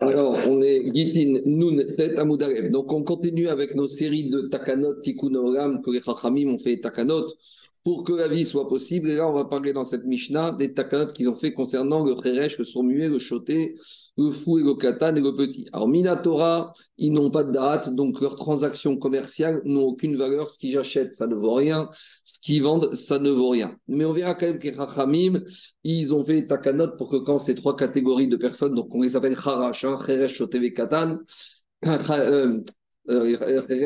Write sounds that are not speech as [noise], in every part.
Alors, on est Gitin Nun Tet Amoudarev. Donc, on continue avec nos séries de Takanot, Tikkun Olam, que les Chachamim ont fait Takanot pour que la vie soit possible. Et là, on va parler dans cette Mishnah des Takanot qu'ils ont fait concernant le Kheresh, le sourd-muet, le Choté, le fou et le katan et le petit. Alors, Minatora, ils n'ont pas de date, donc leurs transactions commerciales n'ont aucune valeur. Ce qu'ils achètent, ça ne vaut rien. Ce qu'ils vendent, ça ne vaut rien. Mais on verra quand même que Rachamim, ils ont fait takanot pour que quand ces trois catégories de personnes, donc on les appelle Harash, hein, Cheresh, Katan, [clears throat] euh, euh,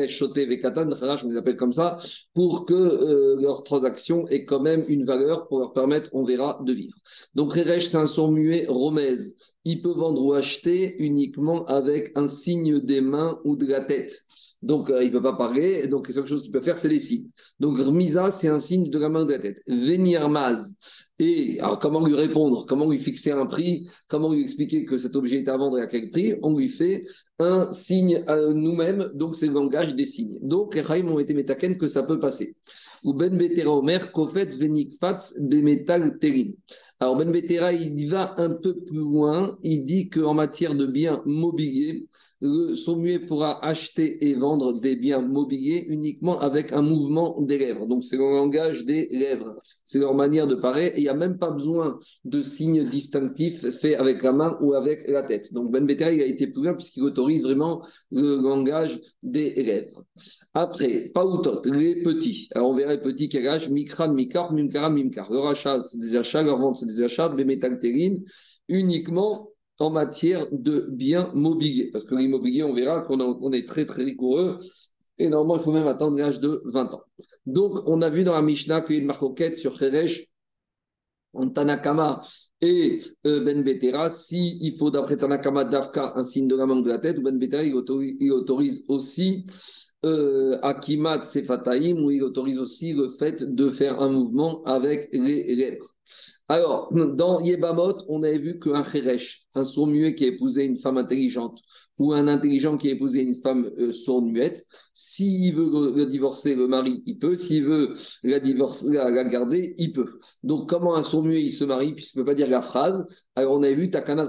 Choté, Vekatan, on les appelle comme ça, pour que euh, leur transaction ait quand même une valeur pour leur permettre, on verra, de vivre. Donc Reresh, c'est un son muet romèze il peut vendre ou acheter uniquement avec un signe des mains ou de la tête. Donc, euh, il ne peut pas parler. Donc, la seule chose qu'il peut faire, c'est les signes. Donc, Rmisa, c'est un signe de la main ou de la tête. Venirmaz. Et alors, comment lui répondre? Comment lui fixer un prix? Comment lui expliquer que cet objet est à vendre et à quel prix? On lui fait un signe à nous-mêmes. Donc, c'est le langage des signes. Donc, les Chaim ont été métaken que ça peut passer ou Ben Betera Omer, Kofetz Venikfatz Bemetal Terin. Alors Ben Betera, il va un peu plus loin, il dit qu'en matière de biens mobiliers, le sommelier pourra acheter et vendre des biens mobiliers uniquement avec un mouvement des lèvres. Donc, c'est le langage des lèvres. C'est leur manière de parler. Il n'y a même pas besoin de signes distinctifs faits avec la main ou avec la tête. Donc, Ben Betera, il a été plus loin puisqu'il autorise vraiment le langage des lèvres. Après, Pautot, les petits. Alors, on verra les petits quel âge? Mikran, Mikar, Mimkara, Mimkar. Leur achat, c'est des achats. Leur vente, c'est des achats. Bemetalterine, uniquement en matière de biens mobiliers. Parce que l'immobilier, on verra qu'on est très, très rigoureux. Et normalement, il faut même attendre l'âge de 20 ans. Donc, on a vu dans la Mishnah qu'il y a une marque sur Kheresh, en Tanakama et euh, Ben Betera, si il faut d'après Tanakama d'Afka un signe de la main de la tête, Ben Betera il autorise, aussi euh, Akimat Sefataim, où il autorise aussi le fait de faire un mouvement avec les lèvres. Alors, dans Yebamot, on avait vu qu'un Kheresh, un sourd-muet qui a épousé une femme intelligente, ou un intelligent qui a épousé une femme euh, sourde-muette, s'il veut divorcer, le mari, il peut. S'il veut la, la, garder, il peut. Donc, comment un sourd-muet, il se marie, puisqu'il ne peut pas dire la phrase Alors, on avait vu Takanat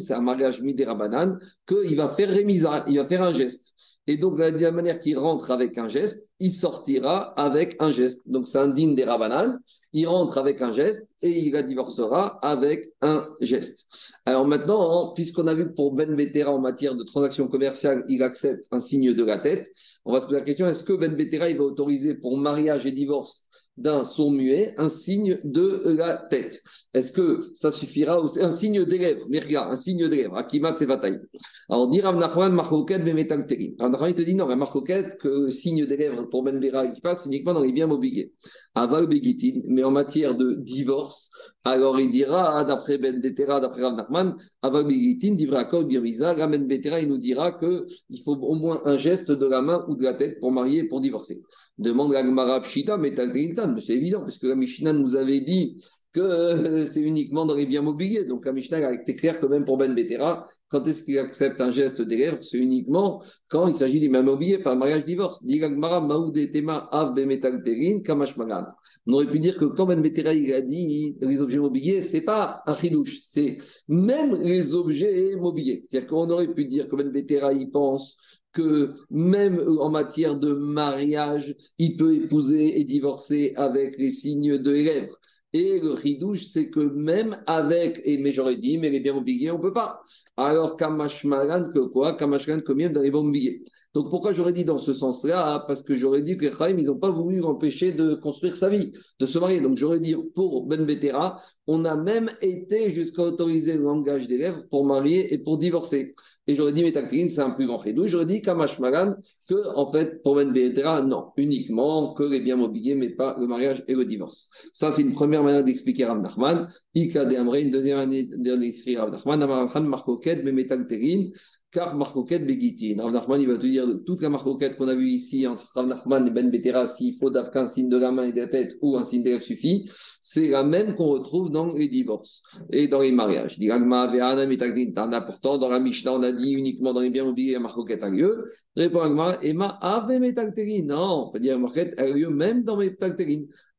c'est un mariage midérabanan, qu'il va faire va faire un geste. Et donc, de la manière qu'il rentre avec un geste, il sortira avec un geste. Donc, c'est un digne des Rabanan. Il rentre avec un geste et il la divorcera avec un geste. Alors maintenant, puisqu'on a vu que pour Ben Betera en matière de transaction commerciale, il accepte un signe de la tête, on va se poser la question est-ce que Ben Betera il va autoriser pour mariage et divorce d'un sourd muet un signe de la tête. Est-ce que ça suffira aussi Un signe d'élève, mais regarde, un signe d'élève, Akimat. Alors, dire Rav Nachman, Marcoquet, Bemetal Terin. Rav il te dit non, la Marcoquet, que le signe d'élève pour Ben Vera qui passe uniquement dans les biens mobiliers. Aval Begitin, mais en matière de divorce, alors il dira, ah, d'après Ben Betera, d'après Rav Nachman, Aval Begitin, Divra Kol Birmiza, Ben Betera, il nous dira qu'il faut au moins un geste de la main ou de la tête pour marier, pour divorcer. Demande la Gemara Pshita, mais c'est évident, parce que la Mishnah nous avait dit que euh, c'est uniquement dans les biens mobiliers. Donc la Mishnah a été claire que même pour Ben Betera, quand est-ce qu'il accepte un geste des lèvres C'est uniquement quand il s'agit des biens mobiliers par mariage divorce. On aurait pu dire que quand Ben Betera a dit les objets mobiliers, c'est pas un chidouche, c'est même les objets mobiliers. C'est-à-dire qu'on aurait pu dire que Ben Betera il pense que même en matière de mariage, il peut épouser et divorcer avec les signes de lèvres. Et le ridouche, c'est que même avec, et mais j'aurais dit, mais les biens mobiliers, on ne peut pas. Alors, Kamashmaran, que quoi? Kamashmaran, combien dans les biens mobiliers donc pourquoi j'aurais dit dans ce sens-là? Parce que j'aurais dit que les Chaim, ils n'ont pas voulu empêcher de construire sa vie, de se marier. Donc j'aurais dit pour Ben Betera, on a même été jusqu'à autoriser le langage des lèvres pour marier et pour divorcer. Et j'aurais dit Métaklin, c'est un plus grand rédou. J'aurais dit Kamash Magan, que en fait, pour Ben non, uniquement que les biens mobiliers, mais pas le mariage et le divorce. Ça, c'est une première manière d'expliquer Rav Nachman. Ika de Amre, une deuxième manière d'expliquer Rav car marcoquette Begitin. Rav Nachman, il va te dire toute la marcoquette qu'on a vue ici entre Rav Nachman et Ben Betera, s'il faut un signe de la main et de la tête ou un signe de la suffit, c'est la même qu'on retrouve dans les divorces et dans les mariages. Pourtant, dans la Mishnah, on a dit uniquement dans les biens mobiliers, la marcoquette a lieu. Répond Agma, Emma, Ave Non, on peut dire la marcoquette a lieu même dans mes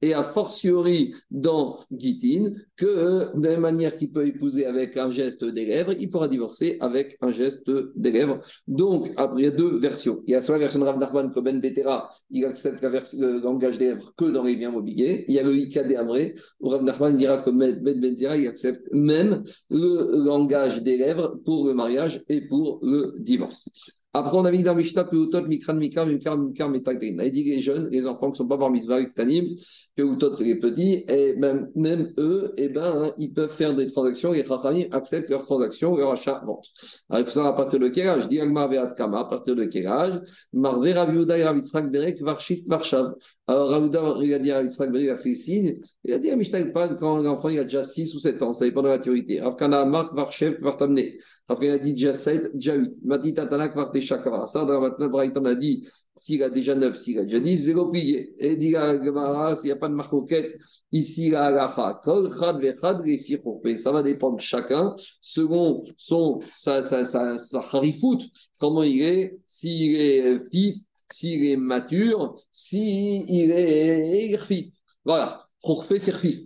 et a fortiori dans Gitin, que de la manière qu'il peut épouser avec un geste des lèvres, il pourra divorcer avec un geste des lèvres. Donc, il y a deux versions. Il y a soit la version de Rav Nachman que Ben Betera, il accepte le langage des lèvres que dans les biens mobiliers. Il y a le Ika des Amré, où Rav Nachman dira que Ben Betera, il accepte même le langage des lèvres pour le mariage et pour le divorce. Après, on a mis dans Mishnah, Peutot, Mikran, Mikar, Mikar, Mikar, Metagrin. Il dit les jeunes, les enfants qui ne sont pas par Mitzvah, les Ktanim, Peutot, c'est les petits, et même, même eux, eh ben, hein, ils peuvent faire des transactions, les Chachamim acceptent leurs transactions, leur achat-vente. Alors, il faut savoir à partir de quel âge? Dit Agmar Veat Kama, à partir de quel âge? Marvé Raviuda et Ravitzrak Berek, Varshit, Varshav. Alors, Raviuda, il a dit à Ravitzrak Berek, a fait signe, il a dit à Mishnah, quand l'enfant il a déjà 6 ou 7 ans, ça dépend de la maturité. Ravkana, Mark, Varshev, Vartamne. Après, il a dit déjà 7, déjà 8. Il m'a dit Tatanak Varteshakava. Ça, dans maintenant, Brighton a dit s'il a déjà 9, s'il a déjà 10, je vais le plier. Et dit à Gemara, s'il n'y a pas de marcoquette, ici, la halacha. Kol chad vechad Ça va dépendre chacun selon son, sa, sa, sa, sa harifout, comment il est, s'il est fif, s'il est mature, s'il est fif. Voilà. Chokfe, c'est fif.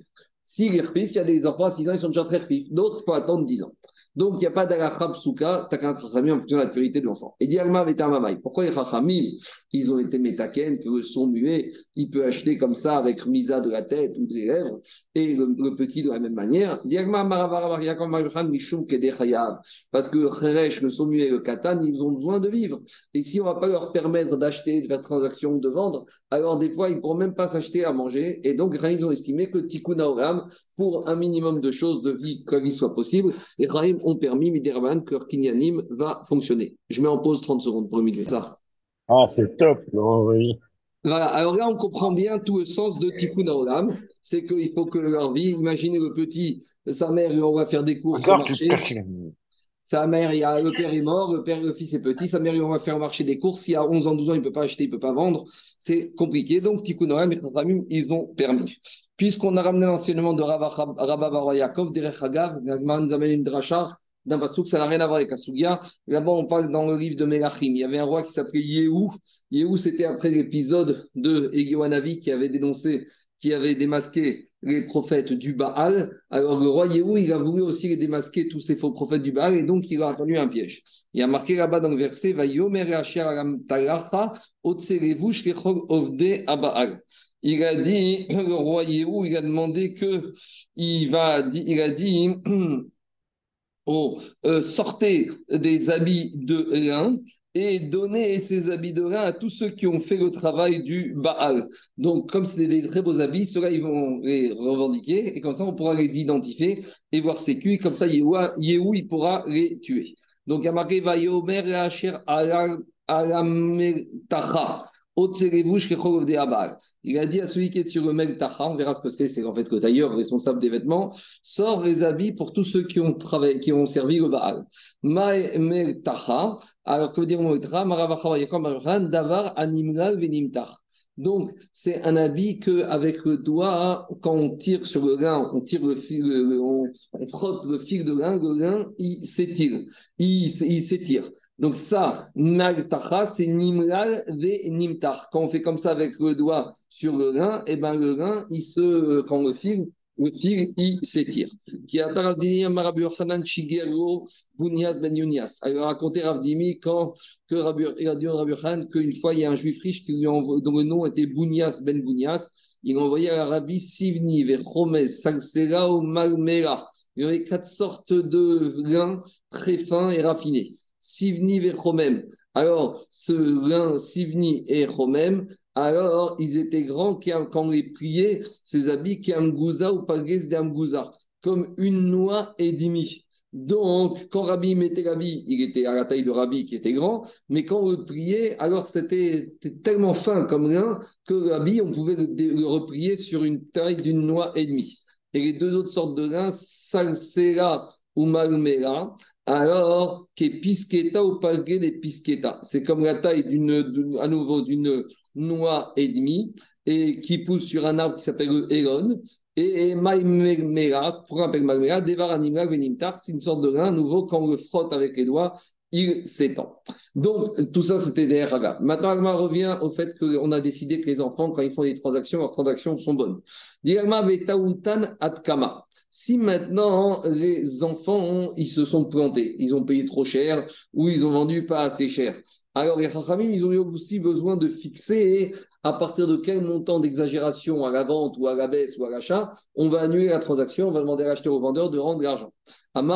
S'il est fif, il y a des enfants à 6 ans, ils sont déjà très fif. D'autres, faut attendre 10 ans. Donc, il n'y a pas d'alachab souka, t'as qu'un chachamim en fonction de la maturité de l'enfant. Et diagma mamai. Pourquoi les chachamim, ils ont été métaken, que le son muet, il peut acheter comme ça avec misa de la tête ou des lèvres, et le, petit de la même manière? Diagma mishum Parce que Cheresh, le son muet et le katan, ils ont besoin de vivre. Et si on ne va pas leur permettre d'acheter, de faire transaction, de vendre, alors des fois, ils ne pourront même pas s'acheter à manger. Et donc, ils ont estimé que tikkun pour un minimum de choses de vie, qu'il soit possible, et Rahim ont permis, Miderman, que Kinyanim va fonctionner. Je mets en pause 30 secondes pour humilier ça. Ah, c'est top, oui. Voilà, alors là, on comprend bien tout le sens de Tikkun Olam. C'est qu'il faut que leur vie, imaginez le petit, sa mère, on va faire des courses au marché. Sa mère, il a, le père est mort, le père, le fils est petit, sa mère, on va faire marcher des courses. S'il a 11 ans, 12 ans, il ne peut pas acheter, il ne peut pas vendre. C'est compliqué. Donc, Tikkun Olam et Khamim, ils ont permis. Puisqu'on a ramené l'enseignement de Rabba Baroy Yaakov, Derech Hagav, nous amène une dracha d'un pasouk, ça n'a rien à voir avec Asugia. Là-bas, on parle dans le livre de Melachim. Il y avait un roi qui s'appelait Yehou. Yehou, c'était après l'épisode de Egewanavi qui avait dénoncé, qui avait démasqué les prophètes du Baal. Alors, le roi Yehou, il a voulu aussi démasquer, tous ces faux prophètes du Baal, et donc il a attendu un piège. Il a marqué là-bas dans le verset. Il a dit, [clears throat] le roi Yehou, il a demandé que, il va, il a dit, [clears throat] oh, sortez des habits de lin et donnez ces habits de lin à tous ceux qui ont fait le travail du Baal. Donc, comme c'était des très beaux habits, ceux-là, ils vont les revendiquer et comme ça, on pourra les identifier et voir ses cuits. Comme ça, Yehou, il pourra les tuer. Donc, il y a marqué Vayomer Alametacha. Il a dit à celui qui est sur le Meltacha, on verra ce que c'est, c'est en fait le tailleur responsable des vêtements, sort les habits pour tous ceux qui ont, travaillé, qui ont servi le Baal. Alors que veut dire Davar Animal. Donc, c'est un habit qu'avec le doigt, quand on tire sur le lin, on tire le fil, on, frotte le fil de lin, le lin, s'étire. Il s'étire. Donc ça, nagtacha, c'est nimlal ve nimtar. Quand on fait comme ça avec le doigt sur le rein, et eh ben le rein, il se, quand le fil, le fil, il s'étire. Qui a Ben raconté Ravdimi quand que Rabbi, il a à qu'une fois il y a un juif riche qui lui envoie, dont le nom était Bunias Ben Bunias. Il a envoyé à Rabbi Sivni vers Chomes, Salsera ou Malmera. Il y avait quatre sortes de grains très fins et raffinés. Sivni et Chomem. Alors, ce lin Sivni et Chomem, alors ils étaient grands quand on les pliait, ces habits qui Amgouza ou Palges de comme une noix et demi. Donc, quand Rabbi mettait l'habit, il était à la taille de Rabbi qui était grand, mais quand on le pliait, alors c'était tellement fin comme lin que l'habit, on pouvait le, replier sur une taille d'une noix et demie. Et les deux autres sortes de lin, Salsera ou Malmera, alors pisqueta ou palgué des pisqueta. C'est comme la taille d'une, à nouveau d'une noix et demie et qui pousse sur un arbre qui s'appelle le Elon. Et, Maïmera, pourquoi on appelle Maïmera Devar Venimtar, c'est une sorte de grain nouveau quand on le frotte avec les doigts, il s'étend. Donc, tout ça, c'était des ragas. Maintenant, Agma revient au fait qu'on a décidé que les enfants, quand ils font des transactions, leurs transactions sont bonnes. Si maintenant les enfants, ils se sont plantés, ils ont payé trop cher ou ils ont vendu pas assez cher, alors les Chachamim, ils ont aussi besoin de fixer à partir de quel montant d'exagération à la vente ou à la baisse ou à l'achat, on va annuler la transaction, on va demander à l'acheteur au vendeur de rendre l'argent. Donc,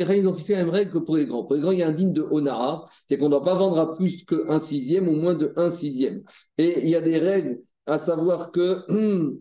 ils ont fixé la même règle que pour les grands. Pour les grands, il y a un digne de Onara, c'est qu'on ne doit pas vendre à plus qu'un sixième ou moins de un sixième. Et il y a des règles, à savoir que [clears throat]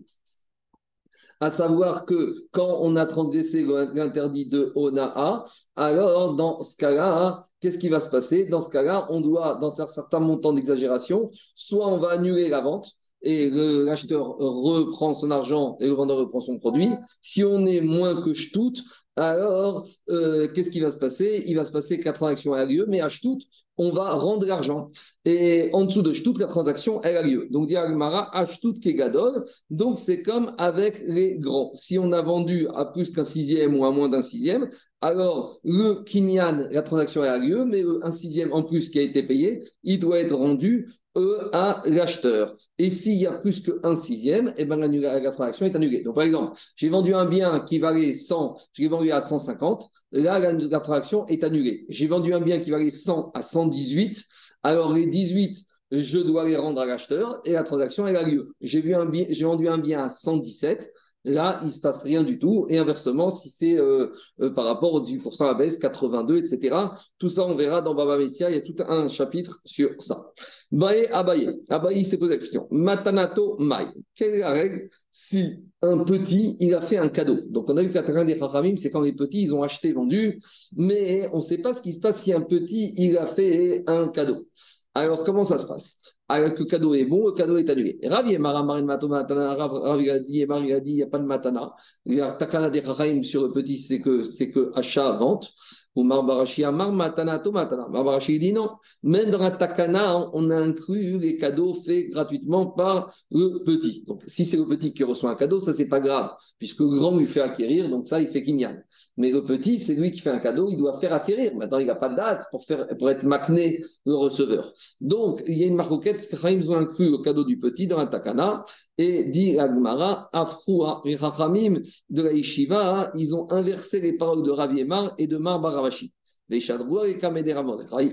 à savoir que quand on a transgressé l'interdit de Onaa, alors dans ce cas-là, qu'est-ce qui va se passer? Dans ce cas-là, on doit, dans un certain montant d'exagération, soit on va annuler la vente, et l'acheteur reprend son argent et le vendeur reprend son produit. Si on est moins que tout, alors euh, qu'est-ce qui va se passer? Il va se passer que la transaction a lieu, mais à tout, on va rendre l'argent. Et en dessous de toute la transaction, elle a lieu. Donc, dit Agmara, Ashtout Kegadol. Donc, c'est comme avec les grands. Si on a vendu à plus qu'un sixième ou à moins d'un sixième, alors le Kinyan, la transaction a lieu, mais un sixième en plus qui a été payé, il doit être rendu E à l'acheteur. Et s'il y a plus qu'un sixième, eh ben, la, transaction est annulée. Donc, par exemple, j'ai vendu un bien qui valait 100, je l'ai vendu à 150, là, la, transaction est annulée. J'ai vendu un bien qui valait 100 à 118, alors les 18, je dois les rendre à l'acheteur et la transaction, elle a lieu. J'ai vendu un bien à 117, Là, il ne se passe rien du tout. Et inversement, si c'est euh, euh, par rapport au 10% à baisse, 82, etc. Tout ça, on verra dans Baba Metia. Il y a tout un chapitre sur ça. Baye Abaye. Abaye s'est posé la question. Matanato Mai. Quelle est la règle si un petit, il a fait un cadeau? Donc, on a vu qu'à des Chachamim, c'est quand les petits, ils ont acheté, vendu. Mais on ne sait pas ce qui se passe si un petit, il a fait un cadeau. Alors, comment ça se passe? Alors que le cadeau est bon, le cadeau est annulé. Ravi et Marin Matana, Ravi dit, il a il n'y a pas de Matana. Il y a Takana des sur le petit, c'est que, c'est que achat, vente. Marbarashi Amar Matana to Matana. Marbarashi dit non. Même dans la Takana, on a inclus les cadeaux faits gratuitement par le petit. Donc, si c'est le petit qui reçoit un cadeau, ça, c'est pas grave, puisque le grand lui fait acquérir, donc ça, il fait Kinyan. Mais le petit, c'est lui qui fait un cadeau, il doit faire acquérir. Maintenant, il n'a pas de date pour, faire, pour être macné le receveur. Donc, il y a une marquette, ils ont inclus le cadeau du petit dans la Takana. Et dit Agmara, Afroua et de la Yeshiva, ils ont inversé les paroles de Rav et de Mar Baravashi. Et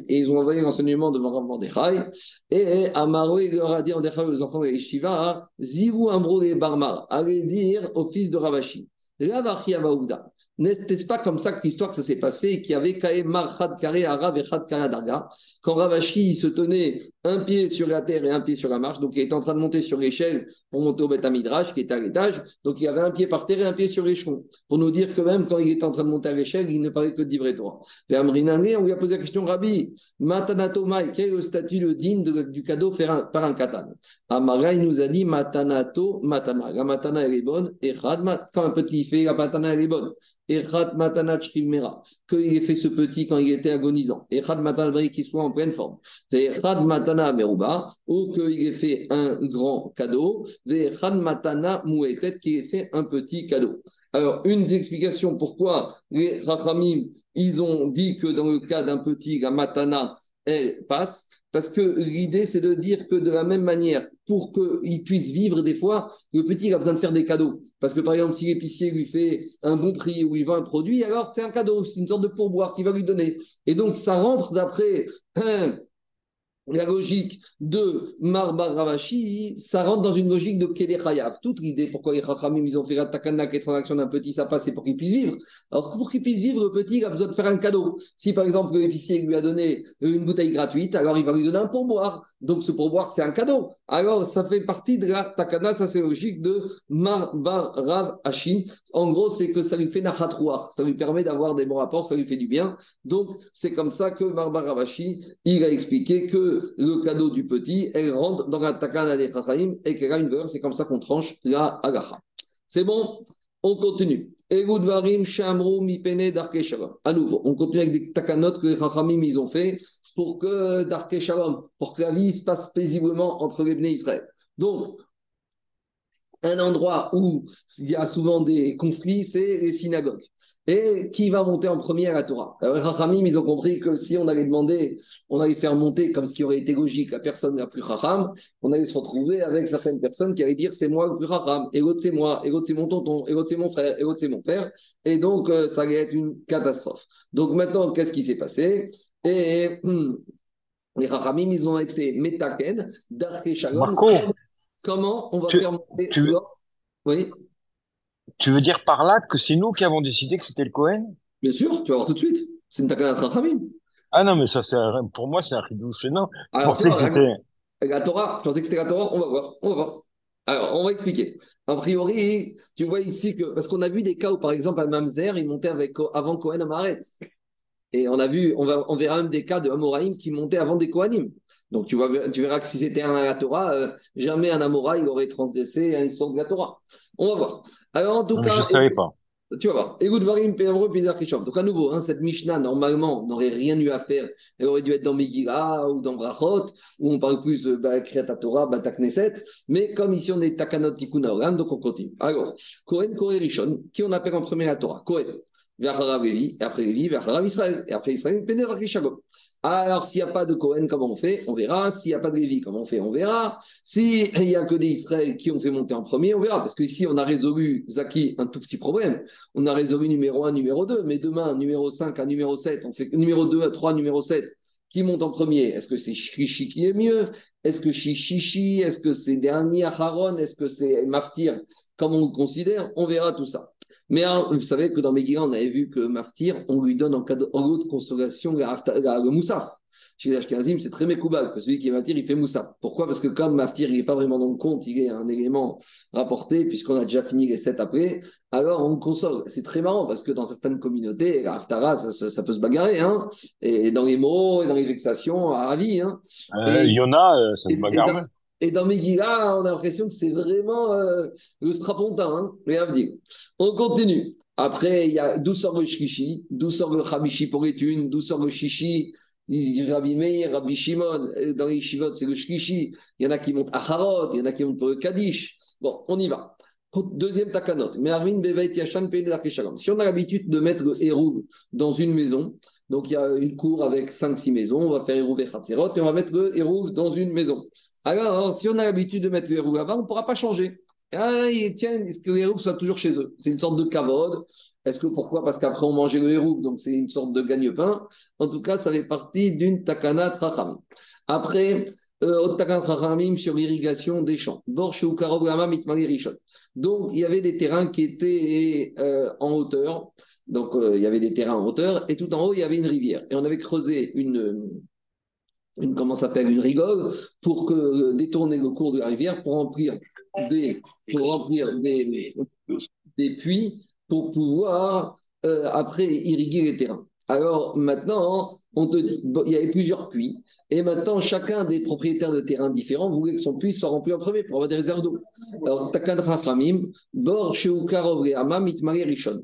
ils ont envoyé l'enseignement devant Rav Mordechai. Et Amaro, leur a dit aux enfants de la Yeshiva, Zivu Ambro et Barmar, allez dire au fils de Ravashi. N'est-ce pas comme ça que l'histoire s'est passé qu'il y avait quand Ravashi se tenait un pied sur la terre et un pied sur la marche, donc il était en train de monter sur l'échelle pour monter au Beth Midrash qui était à l'étage, donc il avait un pied par terre et un pied sur l'échelon, pour nous dire que même quand il était en train de monter à l'échelle, il ne parlait que de d'Ivre Torah. Et on lui a posé la question, Rabbi, Matanato quel est le statut, le digne du cadeau fait par un katan Amara, il nous a dit Matanato Matana. La matana elle est bonne, et quand un petit fait, la matana elle est bonne. Echad Matana qu'il ait fait ce petit quand il était agonisant. Echad Matana qu'il soit en pleine forme. Echad Matana Meruba, ou qu'il ait fait un grand cadeau. Echad Matana Mouetet, qu'il ait fait un petit cadeau. Alors, une des explications pourquoi les Rachamim, ils ont dit que dans le cas d'un petit, la Matana, elle passe, parce que l'idée, c'est de dire que de la même manière, pour qu'il puisse vivre des fois, le petit a besoin de faire des cadeaux. Parce que par exemple, si l'épicier lui fait un bon prix ou il vend un produit, alors c'est un cadeau, c'est une sorte de pourboire qu'il va lui donner. Et donc, ça rentre d'après la logique de Marbar Ravashi, ça rentre dans une logique de Kele Toute l'idée pourquoi les Chachamim, ils ont fait la takana, qui est transaction d'un petit, ça passe, c'est pour qu'il puisse vivre. Alors pour qu'il puisse vivre, le petit, il a besoin de faire un cadeau. Si par exemple l'épicier lui a donné une bouteille gratuite, alors il va lui donner un pourboire. Donc ce pourboire, c'est un cadeau. Alors ça fait partie de la takana, ça c'est logique de Marbar Ravashi. En gros, c'est que ça lui fait nachatrouar, ça lui permet d'avoir des bons rapports, ça lui fait du bien. Donc c'est comme ça que Marbar Ravashi, il a expliqué que le cadeau du petit, elle rentre dans la takana des et qu'elle a une valeur. C'est comme ça qu'on tranche la agacha. C'est bon? On continue. À nouveau, on continue avec des takanot que les Chachamim ils ont fait pour que pour que la vie se passe paisiblement entre les Bnei Israël. Donc, un endroit où il y a souvent des conflits, c'est les synagogues. Et qui va monter en premier à la Torah? Alors, Rachamim, ils ont compris que si on allait demander, on allait faire monter, comme ce qui aurait été logique, la personne la plus Racham, on allait se retrouver avec certaines personnes qui allaient dire c'est moi le plus Racham, et l'autre c'est moi, et l'autre c'est mon tonton, et l'autre c'est mon frère, et l'autre c'est mon père. Et donc, euh, ça allait être une catastrophe. Donc maintenant, qu'est-ce qui s'est passé? Et hum, [clears throat] les Rachamim, ils ont été Metaken, Darke Shalom. Comment on va faire monter tu... Oui tu veux dire par là que c'est nous qui avons décidé que c'était le Cohen? Bien sûr, tu vas voir tout de suite. C'est une takana. Ah non, mais ça, c'est pour moi, c'est un ridouche. Non, je pensais que c'était. La Torah, je pensais que c'était la Torah. On va voir. On va voir. Alors, on va expliquer. A priori, tu vois ici que. Parce qu'on a vu des cas où, par exemple, à Mamzer, il montait avec, avant Cohen à Maret. Et on a vu, on, va, on verra même des cas de Amoraïm qui montaient avant des Kohanim. Donc tu, vois, tu verras que si c'était un la Torah, euh, jamais un Amora il aurait transgressé un histoire de la Torah. On va voir. Alors en tout cas. Je ne savais pas. Tu vas voir. Donc à nouveau, hein, cette Mishnah, normalement, n'aurait rien eu à faire. Elle aurait dû être dans Megillah ou dans Brachot, où on parle plus de bah, Torah, Knesset. Mais comme ici on est Takanot Tikkun donc on continue. Alors, Kohen, Kohen Rishon, qui on appelle en premier la Torah? Kohen et après Lévi, Israël, et après Israël, Alors, s'il n'y a pas de Cohen, comment on fait? On verra. S'il n'y a pas de Lévi, comment on fait? On verra. S'il n'y a que des Israël qui ont fait monter en premier, on verra. Parce qu'ici, on a résolu, Zaki, un tout petit problème. On a résolu numéro 1, numéro 2, mais demain, numéro 5 à numéro 7, on fait numéro 2 à 3, numéro 7. Qui monte en premier? Est-ce que c'est Shishi qui est mieux? Est-ce que Shishi Est-ce que c'est Dernier Haron Est-ce que c'est Maftir? Comment on le considère? On verra tout ça. Mais vous savez que dans Megillah, on avait vu que Maftir, on lui donne en, cadeau, en de consolation le Moussa. Chez les Ashkenazim, c'est très mécoubal que celui qui est Maftir, il fait Moussa. Pourquoi? Parce que comme Maftir, il n'est pas vraiment dans le compte, il est un élément rapporté, puisqu'on a déjà fini les sept après, alors on le console. C'est très marrant parce que dans certaines communautés, la Haftara, ça, peut se bagarrer, hein, et dans les mots, et dans les vexations, à vie. Hein. Euh, il y en a, euh, ça se bagarre. Et dans Megillah, on a l'impression que c'est vraiment euh, le strapontin, hein. On continue. Après, il y a d'où sort le shishi, d'où sort le chabishi pour les thunes, d'où sort le shishi, Rabbi Meir, Rabbi Shimon, dans les shivot, c'est le shishi. Il y en a qui montent à Harod, il y en a qui montent pour le Kaddish. Bon, on y va. Deuxième takanot. Si on a l'habitude de mettre le hérouv dans une maison, donc il y a une cour avec 5-6 maisons, on va faire hérouv et et on va mettre le hérouv dans une maison. Alors, si on a l'habitude de mettre les roues avant, on ne pourra pas changer. Ah, tiens, est-ce que les roues soient toujours chez eux? C'est une sorte de cavode. Est-ce que pourquoi? Parce qu'après on mangeait le héros, donc c'est une sorte de gagne-pain. En tout cas, ça fait partie d'une takana trachamim. Après, euh, takana trachamim sur l'irrigation des champs. Donc, il y avait des terrains qui étaient euh, en hauteur. Donc, euh, il y avait des terrains en hauteur et tout en haut, il y avait une rivière. Et on avait creusé une, une, comment s'appelle, une rigole pour que, détourner le cours de la rivière pour remplir des, pour remplir des, des puits pour pouvoir euh, après irriguer les terrains. Alors maintenant, on te il y avait plusieurs puits, et maintenant chacun des propriétaires de terrains différents voulait que son puits soit rempli en premier pour avoir des réserves d'eau. Alors, bord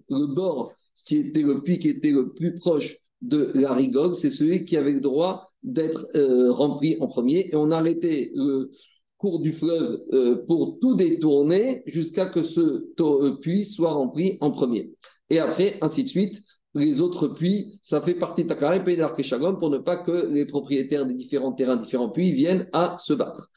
Le bord qui était le puits qui était le plus proche de la rigole, c'est celui qui avait le droit d'être euh, rempli en premier. Et on a arrêté le cours du fleuve euh, pour tout détourner jusqu'à que ce euh, puits soit rempli en premier. Et après, ainsi de suite, les autres puits, ça fait partie de Takara et pour ne pas que les propriétaires des différents terrains, différents puits viennent à se battre.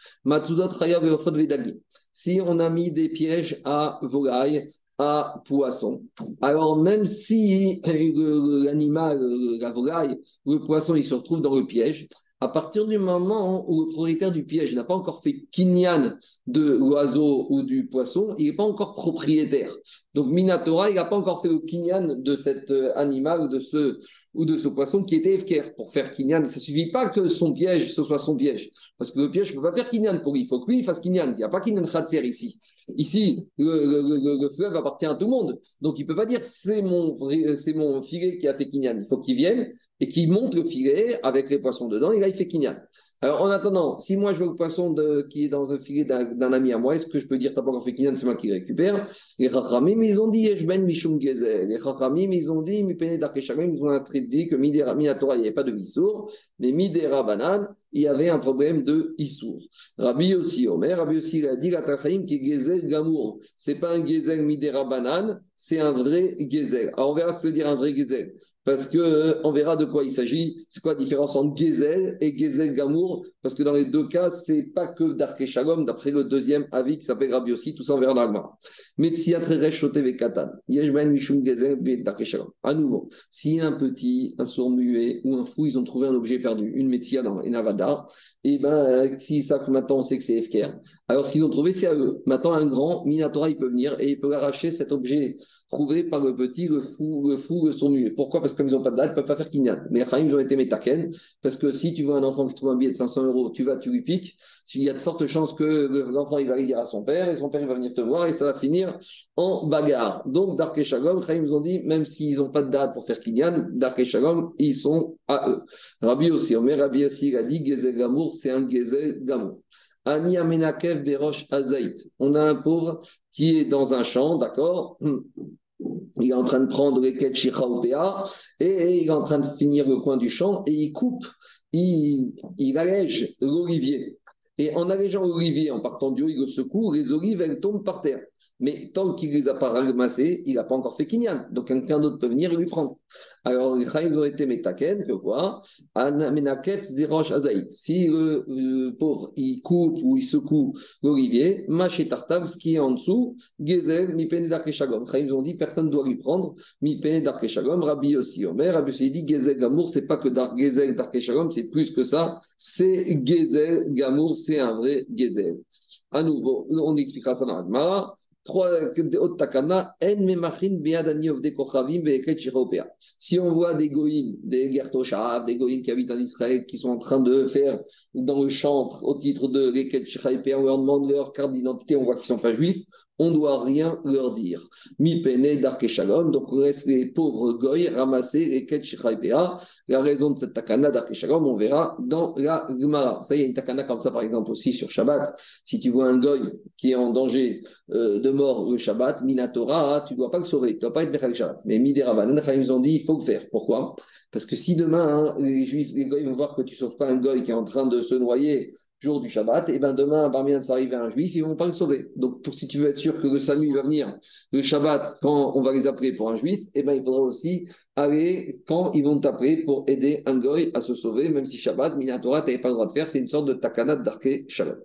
Si on a mis des pièges à volailles, à poisson. Alors, même si l'animal, la volaille, le poisson, il se retrouve dans le piège, à partir du moment où le propriétaire du piège n'a pas encore fait kinyan de l'oiseau ou du poisson, il n'est pas encore propriétaire. Donc Minatora, il n'a pas encore fait le kinyan de cet euh, animal ou de ce, ou de ce poisson qui était efker. Pour faire kinyan, ça ne suffit pas que son piège, soit son piège. Parce que le piège, ne peut pas faire kinyan pour lui. Il faut que lui fasse kinyan. Il n'y a pas kinyan khatser ici. Ici, le, fleuve appartient à tout le monde. Donc il ne peut pas dire c'est mon, c'est mon filet qui a fait kinyan. Il faut qu'il vienne et qu'il monte le filet avec les poissons dedans. Et là, il fait kinyan. Alors, en attendant, si moi je veux le poisson de, qui est dans un filet d'un ami à moi, est-ce que je peux dire t'as pas encore fait Kinyan, c'est moi qui récupère? Les Chachamim, ils ont dit Yeshben Mishum Gezel. Les Chachamim, ils ont dit Mipene Darkeshamim, ils ont introduit que Minatora, il n'y avait pas de Vissour, mais Midera Banan, il y avait un problème de Issour. Rabbi aussi, Omer, Rabbi aussi, il a dit la qui est Gezel Gamour. C'est pas un Gezel Midera Banan, c'est un vrai Gezel. Alors, on verra se dire un vrai Gezel parce qu'on euh, verra de quoi il s'agit. C'est quoi la différence entre Gezel et Gezel Gamour? Parce que dans les deux cas, c'est pas que Dark Shalom, d'après le deuxième avis qui s'appelle Rabbi aussi, tout ça on verra dans l'Agmara. Mais si Katan, Mishum Gezel Dark Shalom. À nouveau, si un petit, un sourd muet ou un fou, ils ont trouvé un objet perdu, une Metsia dans Enavada, et eh ben, euh, si ça maintenant on sait que c'est FKR, alors ce qu'ils ont trouvé, c'est à eux. Maintenant, un grand Minatora, il peut venir et il peut arracher cet objet trouvé par le petit, le fou, le fou, le son muet. Pourquoi? Parce que comme ils n'ont pas de date, ils ne peuvent pas faire kinyan. Mais enfin, ils ont été métaken, parce que si tu vois un enfant qui trouve un billet de 500 euros, tu vas, tu lui piques, il y a de fortes chances que l'enfant il va dire à son père, et son père il va venir te voir, et ça va finir en bagarre. Donc, Dark et Shalom, ils nous ont dit, même s'ils n'ont pas de date pour faire kinyan, Dark et Shalom, ils sont à eux. Rabbi aussi, Omer, Rabbi aussi, il a dit, Gezel Gamour, c'est un Gezel Gamour. Ani Amenakev Berosh Azaït. On a un pauvre qui est dans un champ, d'accord? Il est en train de prendre les quêtes et il est en train de finir le coin du champ et il coupe, il, allège l'olivier. Et en allégeant l'olivier, en partant du haut, il le les olives, elles tombent par terre. Mais tant qu'il ne les a pas ramassés, il n'a pas encore fait Kinyan. Donc quelqu'un d'autre peut venir et lui prendre. Alors, les Chaim été métaken, que quoi? Menakef zerosh azaït. Si le, pauvre, il coupe ou il secoue l'olivier, maché tartav, ce qui est en dessous, gezel, mi pene darkeshagom. Chaim ont dit, personne ne doit lui prendre, mi pene darkeshagom. Rabbi aussi, Omer, Rabbi aussi dit, gezel gamour, c'est pas que dar, gezel darkeshagom, c'est plus que ça, c'est gezel gamour, c'est un vrai gezel. À nouveau, on expliquera ça dans la si on voit des goïms, des gertoshav, des goïms qui habitent en Israël, qui sont en train de faire dans le chantre au titre de Leket on leur demande leur carte d'identité, on voit qu'ils ne sont pas juifs, on ne doit rien leur dire. Mi pene shalom, donc on laisse les pauvres goy ramasser les ket La raison de cette takana shalom, on verra dans la Gemara. Ça, y a une takana comme ça, par exemple, aussi sur Shabbat. Si tu vois un goy qui est en danger euh, de mort le Shabbat, minatora, tu ne dois pas le sauver, tu ne dois pas être Mechal Shabbat. Mais mideravan, ils ont dit, il faut le faire. Pourquoi? Parce que si demain, hein, les juifs, les goy vont voir que tu ne sauves pas un goy qui est en train de se noyer jour du Shabbat, et bien demain, parmi de s'arriver à un juif, ils ne vont pas le sauver. Donc, pour, si tu veux être sûr que le salut va venir le Shabbat quand on va les appeler pour un juif, et ben il faudra aussi aller quand ils vont t'appeler pour aider un goy à se sauver, même si Shabbat, Minatora, tu n'avais pas le droit de faire, c'est une sorte de takanat d'arké Shabbat.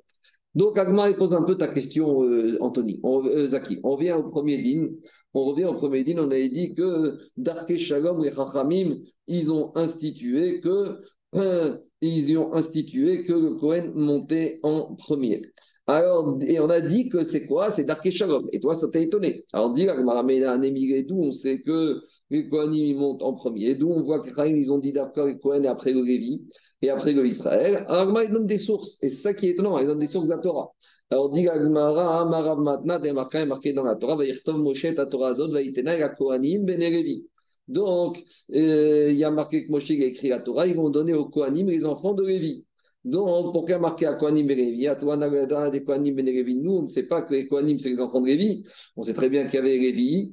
Donc, Agma, il pose un peu ta question, euh, Anthony, on, euh, Zaki. On revient au premier din. On revient au premier din, on avait dit que Darké Shalom, les Chachamim, ils ont institué que [clears throat] ils ont institué que le Cohen montait en premier. Alors, et on a dit que c'est quoi? C'est Dark Shalom. Et toi, ça t'a étonné. Alors, dit d'où on sait que les Kohanim montent en premier? D'où on voit que ils ont dit Dark et Cohen et après le Lévi et après le Israël. Alors, il donne des sources. Et c'est ça qui est étonnant. Il donne des sources de la Torah. Alors, dit Agmara, Amarav Matna, des marqué dans la Torah, va y Moshe, ta Torah Zod, va y la Kohanim, Ben donc, euh, il y a marqué que Moshe a écrit la Torah, ils vont donner aux Kohanim les enfants de Lévi. Donc, pourquoi marquer à Kohanim et Lévi À toi, des Kohanim et Lévi. Nous, on ne sait pas que les Kohanim, c'est les enfants de Lévi. On sait très bien qu'il y avait Lévi,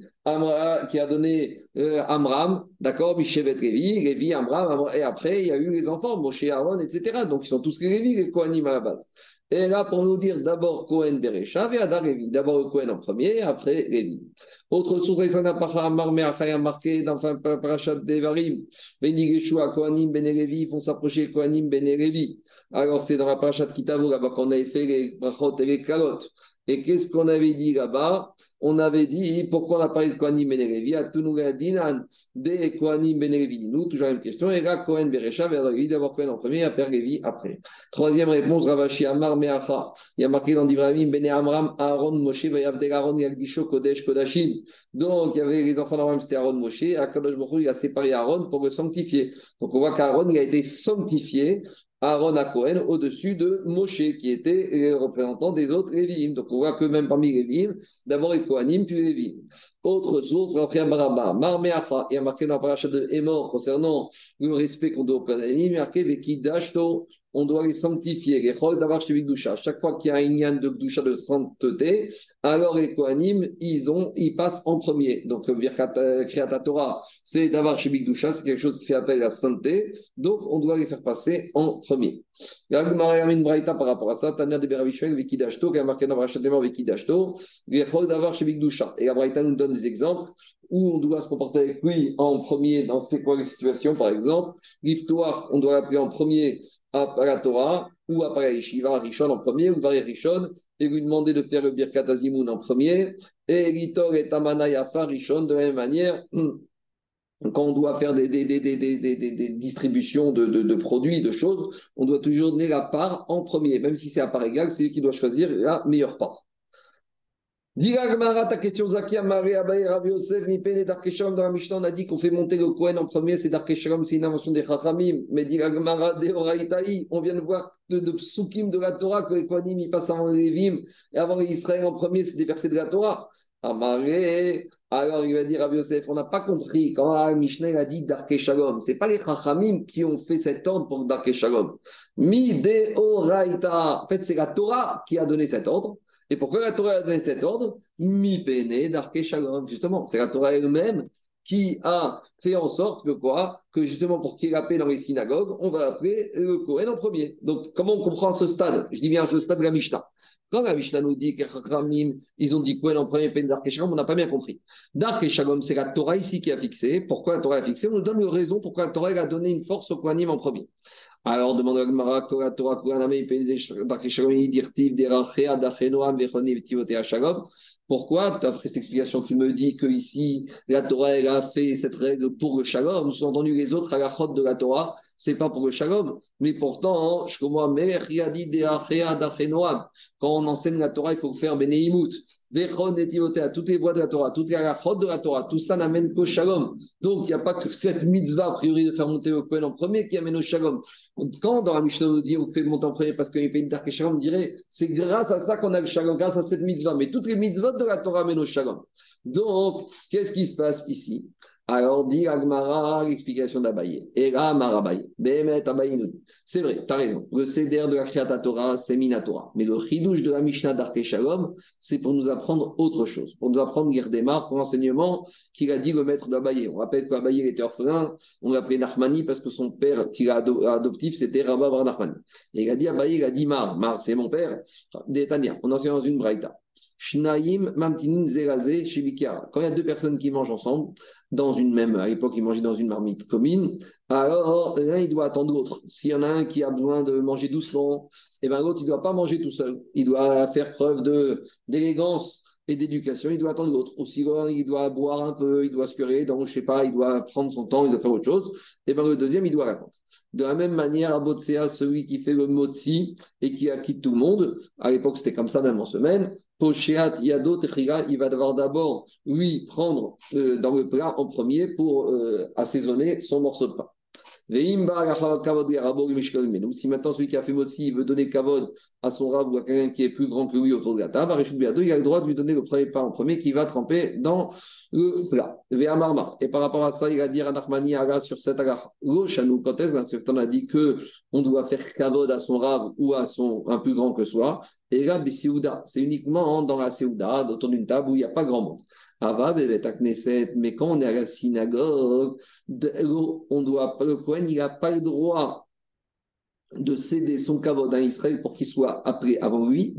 qui a donné euh, Amram, d'accord, Mishevet Lévi, Lévi, Amram, et après, il y a eu les enfants, Moshe, Aaron, etc. Donc, ils sont tous les Lévi, les Kohanim à la base. Et là, pour nous dire d'abord Cohen Berecha et Adar Lévi. D'abord Cohen en premier, après Lévi. Autre source, Alexandre Pacha, Marmé, a marqué dans parachat Devarim, Beni Yeshua, Kohanim, Ben Lévi, font s'approcher Kohanim, Ben Lévi. Alors, c'est dans la parachat Kitavu, là-bas, qu'on avait fait les brachot et les kalot. Et qu'est-ce qu'on avait dit là-bas? On avait dit pourquoi on a parlé de Kohanim Ben Levi À Dinan de Kohanim Ben Levi. Nous, toujours la même question. Et là, Kohen Berecha, d'abord Kohen en premier, après Levi après. Troisième réponse, Ravashi Amar Meacha. Il y a marqué dans Divrahim Ben Amram, Aaron Moshe, Vayavdel Aaron Yagdisho Kodesh Kodashim. Donc, il y avait les enfants d'Abraham, c'était Aaron Moshe. Akadosh Baruch il a séparé Aaron pour le sanctifier. Donc, on voit qu'Aaron, il a été sanctifié Aaron à Cohen au-dessus de Moshe, qui était le représentant des autres Lévi'im. Donc on voit que même parmi les Lévi'im, d'abord les Kohanim, puis les Lévi'im. Autre source, après Maraba, Marmeacha, il y a marqué dans la paracha de Emor concernant le respect qu'on doit aux Kohanim, il y a marqué Veki Dashto on doit les sanctifier. Les chol d'avoir chez Chaque fois qu'il y a un inyan de Gdusha de sainteté, alors les Kohanim, ils, ont, ils passent en premier. Donc, Birkat euh, Torah, c'est d'avoir chez c'est quelque chose qui fait appel à la sainteté. Donc, on doit les faire passer en premier. Il y a une braïta par rapport à ça. Tania de Beravishwel, Vikidashto, qui a marqué dans Rachatema, Vikidashto, les chol d'avoir chez Bigdusha. Et la braïta nous donne des exemples où on doit se comporter avec lui en premier dans ces quoi les situations, par exemple. L'iftoire, on doit l'appeler en premier à la Torah ou à Yeshiva, Rishon en premier, ou Varer Rishon, et lui demander de faire le Birkat Azimoun en premier, et Litor et Tamana Yafa Rishon de la même manière. [clears throat] Quand on doit faire des, des, des, des distributions de, produits, de choses, on doit toujours donner la part en premier, même si c'est à part égale, c'est lui qui doit choisir la meilleure part. Dis-la ta question, Zakia, Marie, Abaye, Rav Yosef, Mipene, Darkeshalom, dans la Mishnah, on a dit qu'on fait monter le Kohen en premier, c'est Darkeshalom, c'est une invention des Chachamim. Mais dis-la Gemara, Deoraitaï, on vient de voir de, de psukim de la Torah, que les Kohanim, ils passent avant les Lévim, et avant Israël en premier, c'est des versets de la Torah. Amaré, alors il va dire Rav Yosef, on n'a pas compris quand la Mishnah a dit Darkeshalom. Ce n'est pas les Chachamim qui ont fait cet ordre pour Darkeshalom. Mi Deoraita. En fait, c'est la Torah qui a donné cet ordre. Et pourquoi la Torah a donné cet ordre Mi pene d'arke. Justement, c'est la Torah elle-même qui a fait en sorte que quoi? Que justement, pour qu'il y ait la paix dans les synagogues, on va appeler le Kohen en premier. Donc, comment on comprend ce stade? Je dis bien ce stade de la Mishnah. Quand la Mishnah nous dit que ils ont dit Kohen en premier, peine Shalom, on n'a pas bien compris. Shalom, c'est la Torah ici qui a fixé. Pourquoi la Torah a fixé On nous donne le raison pourquoi la Torah a donné une force au Kohanim en premier. Alors, demande à Gmara, la Torah, pourquoi, d'après cette explication, tu me dis que ici la Torah a fait cette règle pour le shalom Sous-entendu, les autres à la de la Torah, c'est pas pour le shalom. Mais pourtant, quand on enseigne la Torah, il faut faire Beneimut. Toutes les voies de la Torah, toutes les de la Torah, tout ça n'amène qu'au shalom. Donc, il n'y a pas que [laughs] cette mitzvah, a priori, de faire monter le Kohen en premier qui amène au shalom. Quand dans la Mishnah, on dit on fait monter en premier parce qu'il y a une d'Ark et Shalom, on dirait c'est grâce à ça qu'on a le shalom, grâce à cette mitzvah. Mais toutes les mitzvahs de la Torah amènent au shalom. Donc, qu'est-ce qui se passe ici? Alors, dit Agmara, l'explication d'Abaye. Et là, Marabaye. C'est vrai, tu as raison. Le CDR de la Kriyata Torah, c'est Minatora. Mais le chidouche de la Mishnah d'Arke Shalom, c'est pour nous apprendre autre chose. Pour nous apprendre Girdemar, pour l'enseignement qu'il a dit le maître d'Abaye. On rappelle qu'Abaye était orphelin. On l'appelait Nachmani parce que son père, qu'il a adoptif, c'était Rabba Bar Nachmani. Et il a dit Abaye, il a dit Mar. Mar, c'est mon père. Détania. On enseigne dans une braïta. Shnaim Mamtinin Zeraze Shibikara. Quand il y a deux personnes qui mangent ensemble, dans une même, à l'époque, ils mangeaient dans une marmite commune, alors l'un, il doit attendre l'autre. S'il y en a un qui a besoin de manger doucement, et eh ben l'autre, il ne doit pas manger tout seul. Il doit faire preuve d'élégance et d'éducation, il doit attendre l'autre. Aussi, il doit boire un peu, il doit se curer, donc je sais pas, il doit prendre son temps, il doit faire autre chose. Et ben le deuxième, il doit attendre. De la même manière, à Botsea, celui qui fait le motzi et qui acquitte tout le monde, à l'époque c'était comme ça même en semaine, Poshéat Yado il va devoir d'abord, lui, prendre euh, dans le plat en premier pour euh, assaisonner son morceau de pain. Si maintenant celui qui a fait Motsi veut donner Kavod à son rab ou à quelqu'un qui est plus grand que lui autour de la table, il a le droit de lui donner le premier pain en premier qui va tremper dans le plat. Et par rapport à ça, il va dire à Nachmani Aga sur cette agacha. L'Ochanou, quand est-ce qu'on a dit qu'on doit faire Kavod à son rab ou à son un plus grand que soi Et là, c'est uniquement dans la Seouda, autour d'une table où il n'y a pas grand monde mais quand on est à la synagogue, on doit, le Kohen, il n'a pas le droit de céder son kavod à Israël pour qu'il soit après, avant lui,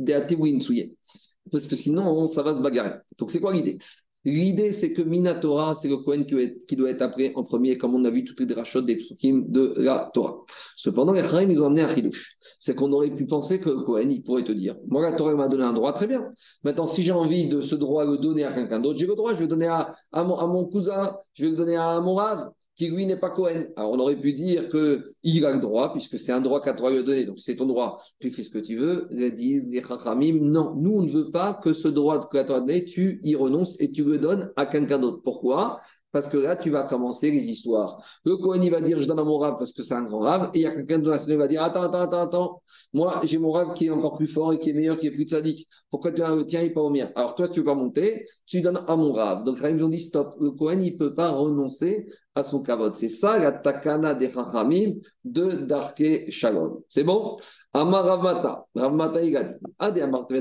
Parce que sinon, ça va se bagarrer. Donc, c'est quoi l'idée? L'idée, c'est que Minatora, c'est le Kohen qui, doit être après en premier, comme on a vu toutes les drachotes des psukim de la Torah. Cependant, les Chaim, ils ont amené un chidouche. C'est qu'on aurait pu penser que le il pourrait te dire Moi, la Torah m'a donné un droit, très bien. Maintenant, si j'ai envie de ce droit le donner à quelqu'un d'autre, j'ai le droit, je vais le donner à mon cousin, je vais le donner à mon rave qui n'est pas Cohen. Alors on aurait pu dire qu'il a le droit, puisque c'est un droit qu'à toi lui donné, donc c'est ton droit, tu fais ce que tu veux. Ils disent les Chachamim, non, nous on ne veut pas que ce droit que toi donné, tu y renonces et tu le donnes à quelqu'un d'autre. Pourquoi? Parce que là, tu vas commencer les histoires. Le Cohen, il va dire, je donne à mon rave parce que c'est un grand rave. Et il y a quelqu'un de la qui va dire, attends, attends, attends, attends. Moi, j'ai mon rave qui est encore plus fort et qui est meilleur, qui est plus sadique. Pourquoi tu as le tien et pas au mien? Alors toi, tu veux pas monter, tu donnes à mon rave. Donc là, ils ont dit, stop. Le Cohen, il peut pas renoncer à son kavod. C'est ça la takana des chachamim de Darke Shalom. C'est bon? Amar Ravmata, Ravmata il a dit. Ravmata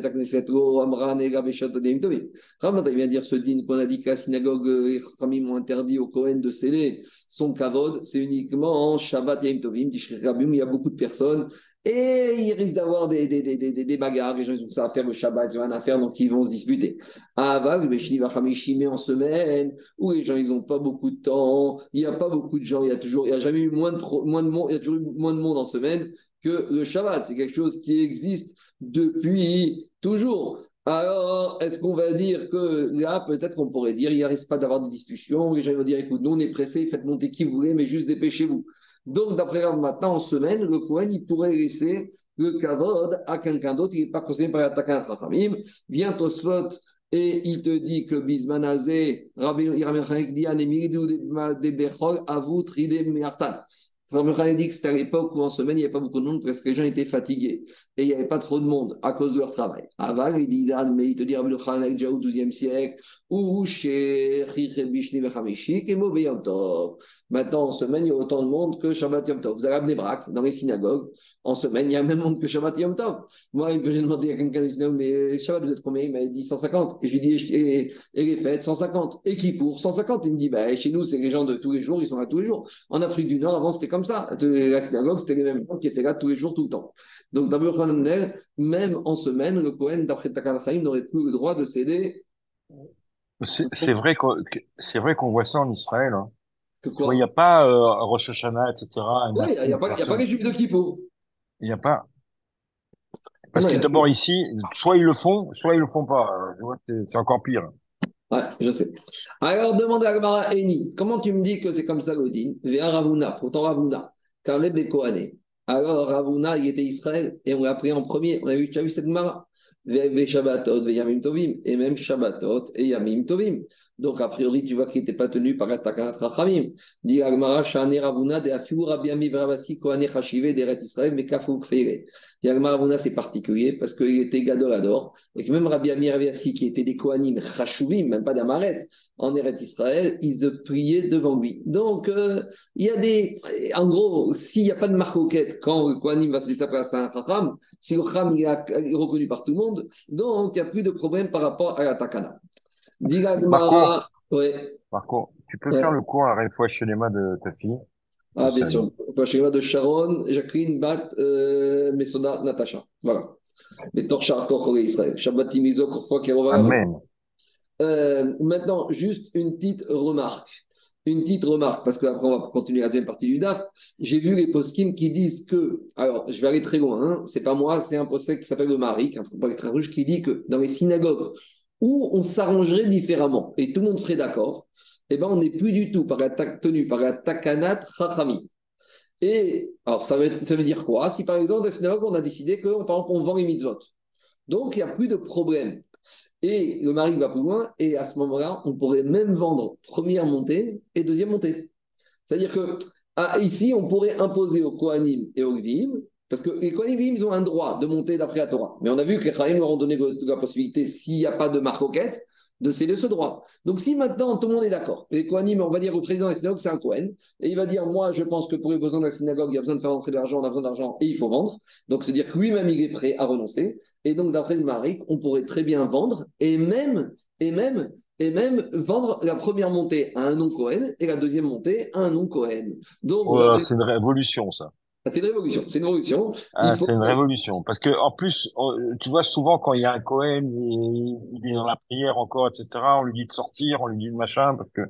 il vient dire ce din qu'on a dit que la synagogue, les chachamim ont interdit au Kohen de sceller son kavod, c'est uniquement en Shabbat Yom Tovim, il y a beaucoup de personnes. Et il risque d'avoir des, des, des, des, des bagarres, les gens ils ont ça à faire le Shabbat, ils ont rien à faire, donc ils vont se disputer. Aval, mais en semaine, où les gens ils n'ont pas beaucoup de temps, il n'y a pas beaucoup de gens, il y a toujours, il y a jamais eu moins de, moins de monde, il eu moins de monde en semaine que le Shabbat. C'est quelque chose qui existe depuis toujours. Alors, est-ce qu'on va dire que là, peut-être qu'on pourrait dire, il n'y risque pas d'avoir des discussions, les gens vont dire, écoute, nous on est pressés, faites monter qui vous voulez, mais juste dépêchez-vous. Donc, d'après maintenant, en semaine, le Kohen, il pourrait laisser le kavod à quelqu'un d'autre, il n'est pas concerné par l'attaquant à Chachamim. Vient Tosfot et il te dit que Bismanazé, Rabbi Yiramel dit Anemiridu de Bechol, Avut Ridem Miartan. Rabbi dit que c'était à l'époque où en semaine, il n'y avait pas beaucoup de monde parce que les gens étaient fatigués et il n'y avait pas trop de monde à cause de leur travail. Avant, il dit mais il te dit Rabbi Yochanan déjà au XIIe siècle, ou chez Bishni et Yom Tov. Maintenant, en semaine, il y a autant de monde que Shabbat Yom Tov. Vous allez à Bnebrak, dans les synagogues, en semaine, il y a même monde que Shabbat Yom Tov. Moi, j'ai demandé à quelqu'un du synagogue, mais Shabbat, vous êtes combien? Il m'a dit 150. Et je lui ai dit, et, les fêtes, 150. Et qui pour 150 Il me dit, bah, chez nous, c'est les gens de tous les jours, ils sont là tous les jours. En Afrique du Nord, avant, c'était comme ça. La synagogue, c'était les mêmes gens qui étaient là tous les jours, tout le temps. Donc, d'abord, même en semaine, le Cohen, d'après Takanachaim, n'aurait plus le droit de céder. C'est vrai qu'on voit ça en Israël. Hein. Il n'y a pas euh, Rosh Hashanah, etc. Il n'y a, pas, a pas les juifs de Kippour. Il n'y a pas. Parce que d'abord ici, soit ils le font, soit ils le font pas. C'est encore pire. Ouais, je sais. Alors, demande à Agmara Eni, comment tu me dis que c'est comme ça, Godin? Véa Ravuna, pourtant Ravuna, Karle Bekoane. Alors, Ravuna, il était Israël, et on l'a pris en premier. On a vu, tu as vu cette Gemara? Ve Shabbatot, Ve Yamim Tovim, et même Shabbatot et Yamim Tovim. Donc, a priori, tu vois qu'il n'était pas tenu par Atakanat Rachamim. Dit Agmara, Shane Ravuna, de Afiou Rabiami Vravasi, Kohane Chashive, Deret Israël, mais Kafou Kfeire. Dit Agmara Ravuna, c'est particulier parce qu'il était Gadolador. Et que même Rabbi Ami Ravasi, qui était des Kohanim Chashuvim, même pas d'Amaret, en Eret Israël, ils priaient devant lui. Donc, euh, il y a des. En gros, s'il n'y a pas de marcoquette quand le Kohanim va se laisser à un Chacham, si le Chacham est reconnu par tout le monde, donc il n'y a plus de problème par rapport à la. Marco, tu peux faire le cours à la fois de ta fille? Ah, bien sûr. Fois de Sharon, Jacqueline, Bat, euh, Mesona, Natacha. Voilà. Mais Torchar, Kochore Israël. Shabbat Mizo, Korfo, Kerova. Amen. Euh, maintenant, juste une petite remarque. Une petite remarque, parce qu'après on va continuer la deuxième partie du DAF. J'ai vu les poskim qui disent que, alors je vais aller très loin, hein, c'est pas moi, c'est un posté qui s'appelle le Marik, un très rouge, qui dit que dans les synagogues où on s'arrangerait différemment et tout le monde serait d'accord, eh ben, on n'est plus du tout par la tenu par la takanat chachami. Et alors, ça veut, dire quoi? Si par exemple, dans on a décidé qu'on on vend les mitzvot. Donc, il n'y a plus de problème. Et le mari va plus loin, et à ce moment-là, on pourrait même vendre première montée et deuxième montée. C'est-à-dire que ah, ici, on pourrait imposer aux Kohanim et aux Gvim parce que les Kohanim, ils ont un droit de monter d'après la Torah. Mais on a vu que les Kohanim leur ont donné la possibilité, s'il n'y a pas de marcoquette, de céder ce droit. Donc si maintenant tout le monde est d'accord, les Kohanim, on va dire au président de la synagogue, c'est un Kohen, et il va dire, moi je pense que pour les besoins de la synagogue, il y a besoin de faire rentrer de l'argent, on a besoin d'argent, et il faut vendre. Donc c'est-à-dire que lui-même, il est prêt à renoncer. Et donc d'après le Marik, on pourrait très bien vendre, et même, et même, et même vendre la première montée à un nom Cohen et la deuxième montée à un nom Cohen. Donc, c'est une révolution, ça. Ah, c'est une révolution. C'est une révolution. Ah, c'est une révolution. Parce que en plus, tu vois souvent quand il y a un Cohen, il, est dans la prière encore, etc. On lui dit de sortir, on lui dit de machin, parce que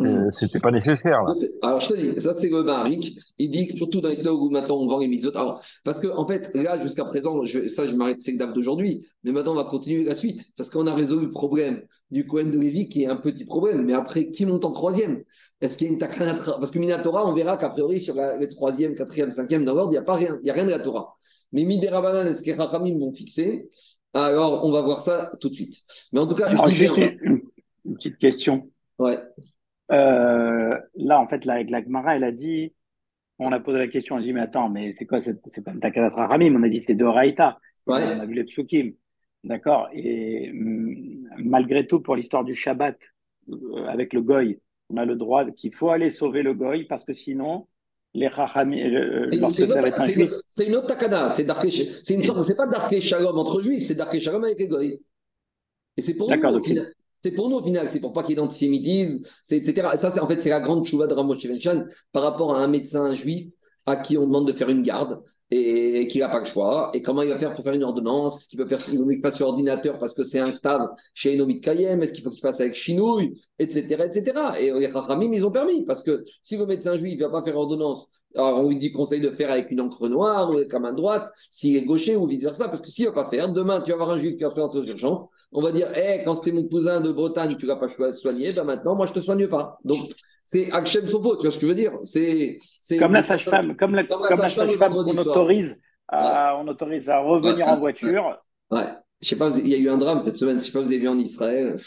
euh, hmm. c'était pas nécessaire. Là. Alors je te dis, ça c'est le Barik. Il dit que surtout dans les où maintenant on vend les mitzvot. Alors parce que en fait là jusqu'à présent, je, ça je m'arrête c'est le d'aujourd'hui, mais maintenant on va continuer la suite parce qu'on a résolu le problème du Cohen de Lévi qui est un petit problème. Mais après qui monte en troisième? Est-ce qu'il y a une takana Parce que Minatora, on verra qu'a priori, sur la, les troisième, quatrième, cinquième dans l'ordre, il n'y a, pas rien, il y a rien de la Torah. Mais Miderabanan, est-ce que les Rachamim vont fixer? Alors, on va voir ça tout de suite. Mais en tout cas, je juste une, petite question. Ouais. Euh, là, en fait, là, avec la Gemara, elle a dit, on a posé la question, on a dit, mais attends, mais c'est quoi, c'est pas une takana Rachamim On a dit, c'est de Raïta. Ouais. On a vu les psukim. D'accord? Et mm, malgré tout, pour l'histoire du Shabbat, euh, avec le Goy, on a le droit qu'il faut aller sauver le goy parce que sinon, les Chachamim, euh, C'est une, lorsque c'est ça une va autre- être un c'est juif, une- c'est une autre takana. C'est darké- c'est une sorte, c'est pas darké shalom entre juifs, c'est darké shalom avec les goy. Et c'est pour nous, au final. C'est pour nous, au final. C'est pour pas qu'il y ait d'antisémitisme, etc. Et ça, c'est, en fait, c'est la grande chouva de Ramosh par rapport à un médecin juif à qui on demande de faire une garde et qui n'a pas le choix. Et comment il va faire pour faire une ordonnance? Est-ce qu'il peut faire il qu'il sur ordinateur parce que c'est un tav chez Enomit Kayem Est-ce qu'il faut qu'il fasse avec Chinouille Etc. etc. Et les Chachamim, ils ont permis parce que si le médecin juif ne va pas faire ordonnance, alors on lui dit conseille de faire avec une encre noire ou avec la main droite, s'il est gaucher ou vice-versa, parce que s'il ne va pas faire, demain tu vas avoir un juif qui va présenter aux urgences, on va dire, Eh, quand c'était mon cousin de Bretagne, tu ne l'as pas soigné, ben maintenant, moi, je ne te soigne pas. Donc, c'est Hachem Sofo, tu vois ce que je veux dire? C'est, c'est comme la sage-femme, comme la, Comme la comme la sage-femme qu'on autorise à, on autorise à revenir Ouais. en voiture. Ouais. Je sais pas, il y a eu un drame cette semaine, je sais pas, vous avez vu en Israël.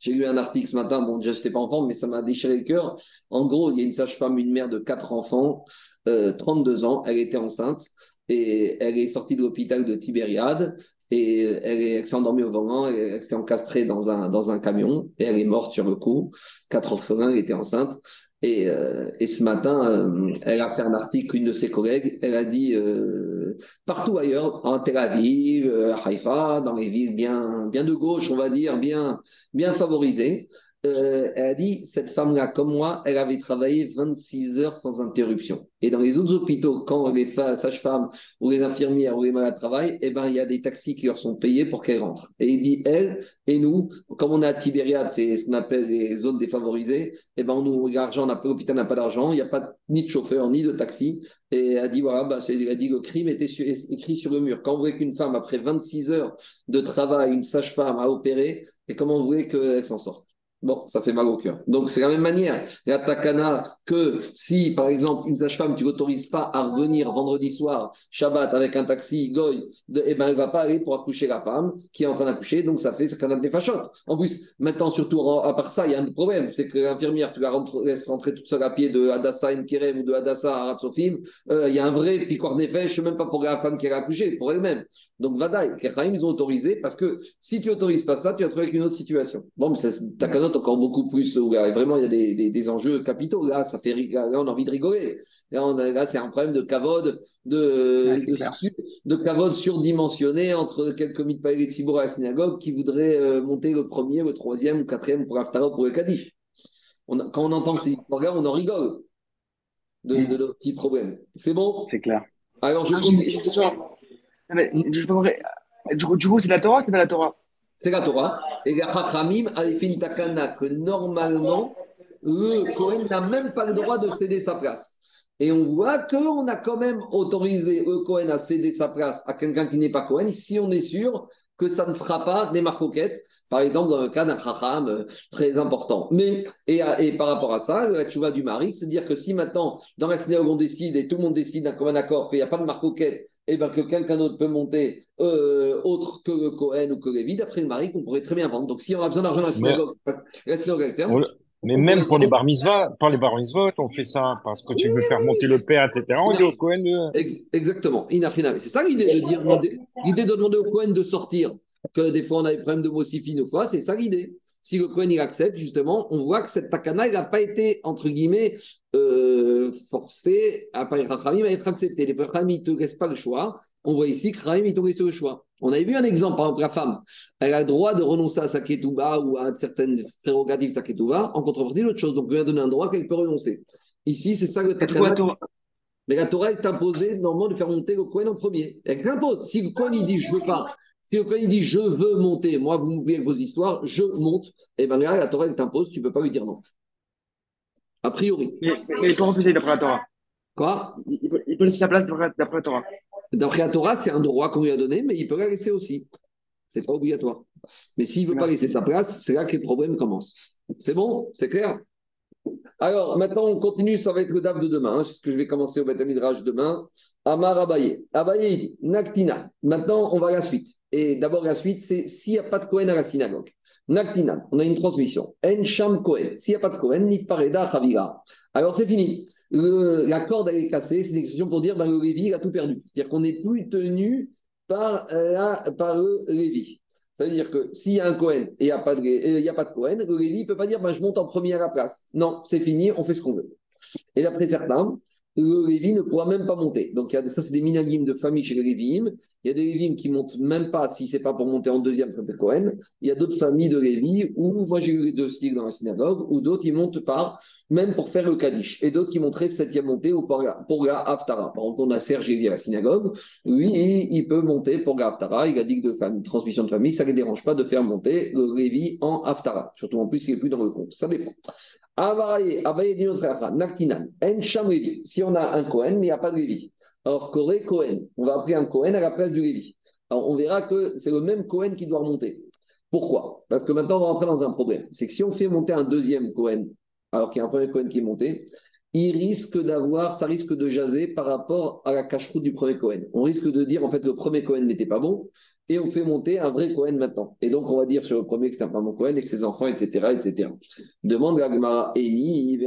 J'ai lu un article ce matin, bon, déjà, j'étais pas enfant, mais ça m'a déchiré le cœur. En gros, il y a une sage-femme, une mère de quatre enfants, euh, 32 ans, elle était enceinte et elle est sortie de l'hôpital de Tibériade et elle, est- elle s'est endormie au volant, elle, elle s'est encastrée dans un, dans un camion et elle est morte sur le coup. Quatre orphelins, elle était enceinte. Et, euh, et ce matin, euh, elle a fait un article, une de ses collègues, elle a dit euh, partout ailleurs, en Tel Aviv, à Haïfa, dans les villes bien, bien de gauche, on va dire, bien, bien favorisées. Euh, elle a dit, cette femme-là, comme moi, elle avait travaillé 26 heures sans interruption. Et dans les autres hôpitaux, quand les sages-femmes ou les infirmières ou les malades travaillent, eh ben, il y a des taxis qui leur sont payés pour qu'elles rentrent. Et il dit, elle et nous, comme on est à Tibériade, c'est ce qu'on appelle les zones défavorisées, eh ben, nous, l'argent, l'hôpital n'a pas d'argent, il n'y a pas ni de chauffeur, ni de taxi. Et elle a dit, voilà, bah, elle a dit, le crime était écrit sur le mur. Quand vous voulez qu'une femme, après 26 heures de travail, une sage-femme a opéré, et comment vous voulez qu'elle s'en sorte Bon, ça fait mal au cœur. Donc, c'est la même manière. La takana, que si, par exemple, une sage-femme, tu l'autorises pas à revenir vendredi soir, Shabbat, avec un taxi, goy, de, eh ben, elle va pas aller pour accoucher la femme qui est en train d'accoucher, donc ça fait ce a des fachottes. En plus, maintenant, surtout, à part ça, il y a un problème, c'est que l'infirmière, tu la laisses rentrer toute seule à pied de Hadassah Kerem ou de Hadassah à Ratsofim, euh, il y a un vrai piquoir même pas pour la femme qui a accouché, pour elle-même. Donc, Vadaï, Keraïm, ils ont autorisé parce que si tu autorises pas ça, tu vas te trouver une autre situation. Bon, mais c'est Encore beaucoup plus, là, vraiment, il y a des, des- des enjeux capitaux. Là, ça fait, là, on a envie de rigoler. Là, là, c'est un problème de cavode, de, Ouais, cavode surdimensionné entre quelques mitpaïs et Tzibour à la synagogue qui voudraient euh, monter le premier, le troisième ou quatrième pour l'Aftara ou pour le Kaddish. On a- quand on entend ces histoires-là, on en rigole de, de nos petits problèmes. C'est bon? C'est clair. Alors, je. Non, mais je peux compris. Du coup, du coup, c'est la Torah c'est pas la Torah? C'est la Torah. Et les Chachamim avaient fait takana que normalement, le Cohen n'a même pas le droit de céder sa place. Et on voit qu'on a quand même autorisé le Cohen à céder sa place à quelqu'un qui n'est pas Cohen si on est sûr que ça ne fera pas des marcoquettes, par exemple dans le cas d'un Chacham euh, très important. Mais, et, et par rapport à ça, la tchouva du mari, c'est dire que si maintenant, dans la synagogue, on décide et tout le monde décide d'un commun accord qu'il n'y a pas de marcoquette, et ben que quelqu'un d'autre peut monter euh, autre que le Cohen ou que Lévi, d'après le mari, qu'on pourrait très bien vendre. Donc si on a besoin d'argent dans la synagogue, la synagogue elle ferme. Mais On même pour les bar mitzvahs, par les bar mitzvot, on fait ça parce que tu veux faire monter le père, etc. On dit au Cohen de... Ex- exactement. C'est ça l'idée de dire, l'idée de demander au Cohen de sortir, que des fois on a des problèmes de mossifine ou quoi, c'est ça l'idée. Si le Cohen il accepte, justement, on voit que cette takana, il n'a pas été, entre guillemets, euh, forcé à par les à être accepté. Les Chachamim, ils ne te laissent pas le choix. On voit ici que Chachamim, ils t'ont laissé le choix. On avait vu un exemple, par exemple, la femme, elle a le droit de renoncer à sa ketouba ou à certaines prérogatives de sa ketouba en contrepartie d'autre chose. Donc, on lui a donné un droit qu'elle peut renoncer. Ici, c'est ça le takana. Mais la Torah, elle t'imposait normalement de faire monter le Cohen en premier. Elle t'impose. Si le Cohen, il dit je veux pas, si le Cohen, il dit je veux monter, moi, vous m'oubliez vos histoires, je monte, et bien là, la Torah, elle t'impose, tu ne peux pas lui dire non. A priori. Mais, mais il peut refuser d'après la Torah? Quoi? Il, peut, il peut laisser sa place d'après d'après la Torah. D'après la Torah, c'est un droit qu'on lui a donné, mais il peut la laisser aussi. C'est pas obligatoire. Mais s'il ne veut pas laisser sa place, c'est là que les problèmes commencent. C'est bon? C'est clair? Alors, maintenant, on continue, ça va être le DAF de demain. hein, c'est ce que je vais commencer au Beth Midrash demain. Amar Abaye. Abaye, Naktina. Maintenant, on va à la suite. Et d'abord, la suite, c'est s'il n'y a pas de Cohen à la synagogue. Naktina, on a une transmission. En Sham Cohen. S'il n'y a pas de Cohen, ni Pareda Chavira. Alors, c'est fini. La corde, elle est cassée. C'est une expression pour dire ben, le Lévi, il a tout perdu. C'est-à-dire qu'on n'est plus tenu par, la- par le Lévi. Ça veut dire que s'il y a un Cohen et il n'y a, pas de, a pas de Cohen, le ne peut pas dire bah, je monte en premier à la place. Non, c'est fini, on fait ce qu'on veut. Et d'après certains, le Lévi ne pourra même pas monter. Donc, ça, c'est des minagim de famille chez les Lévim. Il y a des Lévim qui montent même pas si c'est pas pour monter en deuxième après Cohen. Il y a d'autres familles de Lévi où, moi j'ai eu les deux styles dans la synagogue, où d'autres ils montent pas, même pour faire le Kaddish. Et d'autres qui montraient septième montée ou pour la, pour Haftara. Par exemple, on a Serge Lévi à la synagogue. Lui, il, peut monter pour la Haftara. Il a dit que de transmission de famille, ça ne les dérange pas de faire monter le Lévi en Haftara. Surtout en plus, il n'est plus dans le compte. Ça dépend. Si on a un Cohen, mais il n'y a pas de Lévi. Alors, Corée, Cohen. On va appeler un Cohen à la place du Lévi. Alors, on verra que c'est le même Cohen qui doit remonter. Pourquoi? Parce que maintenant, on va rentrer dans un problème. C'est que si on fait monter un deuxième Cohen, alors qu'il y a un premier Cohen qui est monté, il risque d'avoir, ça risque de jaser par rapport à la cache-route du premier Cohen. On risque de dire, en fait, le premier Cohen n'était pas bon, et on fait monter un vrai Cohen maintenant. Et donc, on va dire sur le premier que c'est un bon Cohen et que ses enfants, etc., etc. Demande la Gemara Eni,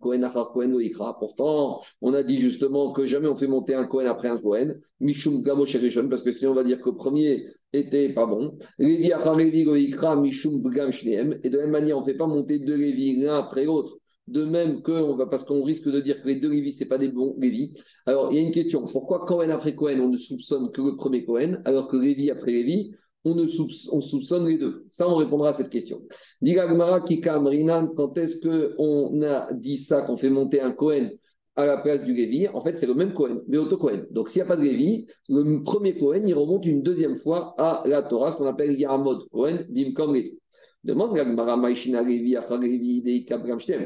Cohen Achar Cohen Oikra. Pourtant, on a dit justement que jamais on fait monter un Cohen après un Cohen, Mishum Gamo Sherishon, parce que sinon on va dire que le premier était pas bon. Lévi Achar Lévi Oikra, Mishum Bgam Shneem. Et de la même manière, on ne fait pas monter deux Lévi l'un après l'autre de même que, parce qu'on risque de dire que les deux Lévis, ce pas des bons Lévis. Alors, il y a une question. Pourquoi Cohen après Cohen, on ne soupçonne que le premier Cohen, alors que Lévi après Lévi, on, ne on soupçonne les deux? Ça, on répondra à cette question. Digagmara Kikam Rinan, quand est-ce qu'on a dit ça, qu'on fait monter un Cohen à la place du Lévi En fait, c'est le même Cohen, mais auto Cohen. Donc, s'il n'y a pas de Lévi, le premier Cohen, il remonte une deuxième fois à la Torah, ce qu'on appelle Yaramod Cohen, Bimkom Lévi. Demande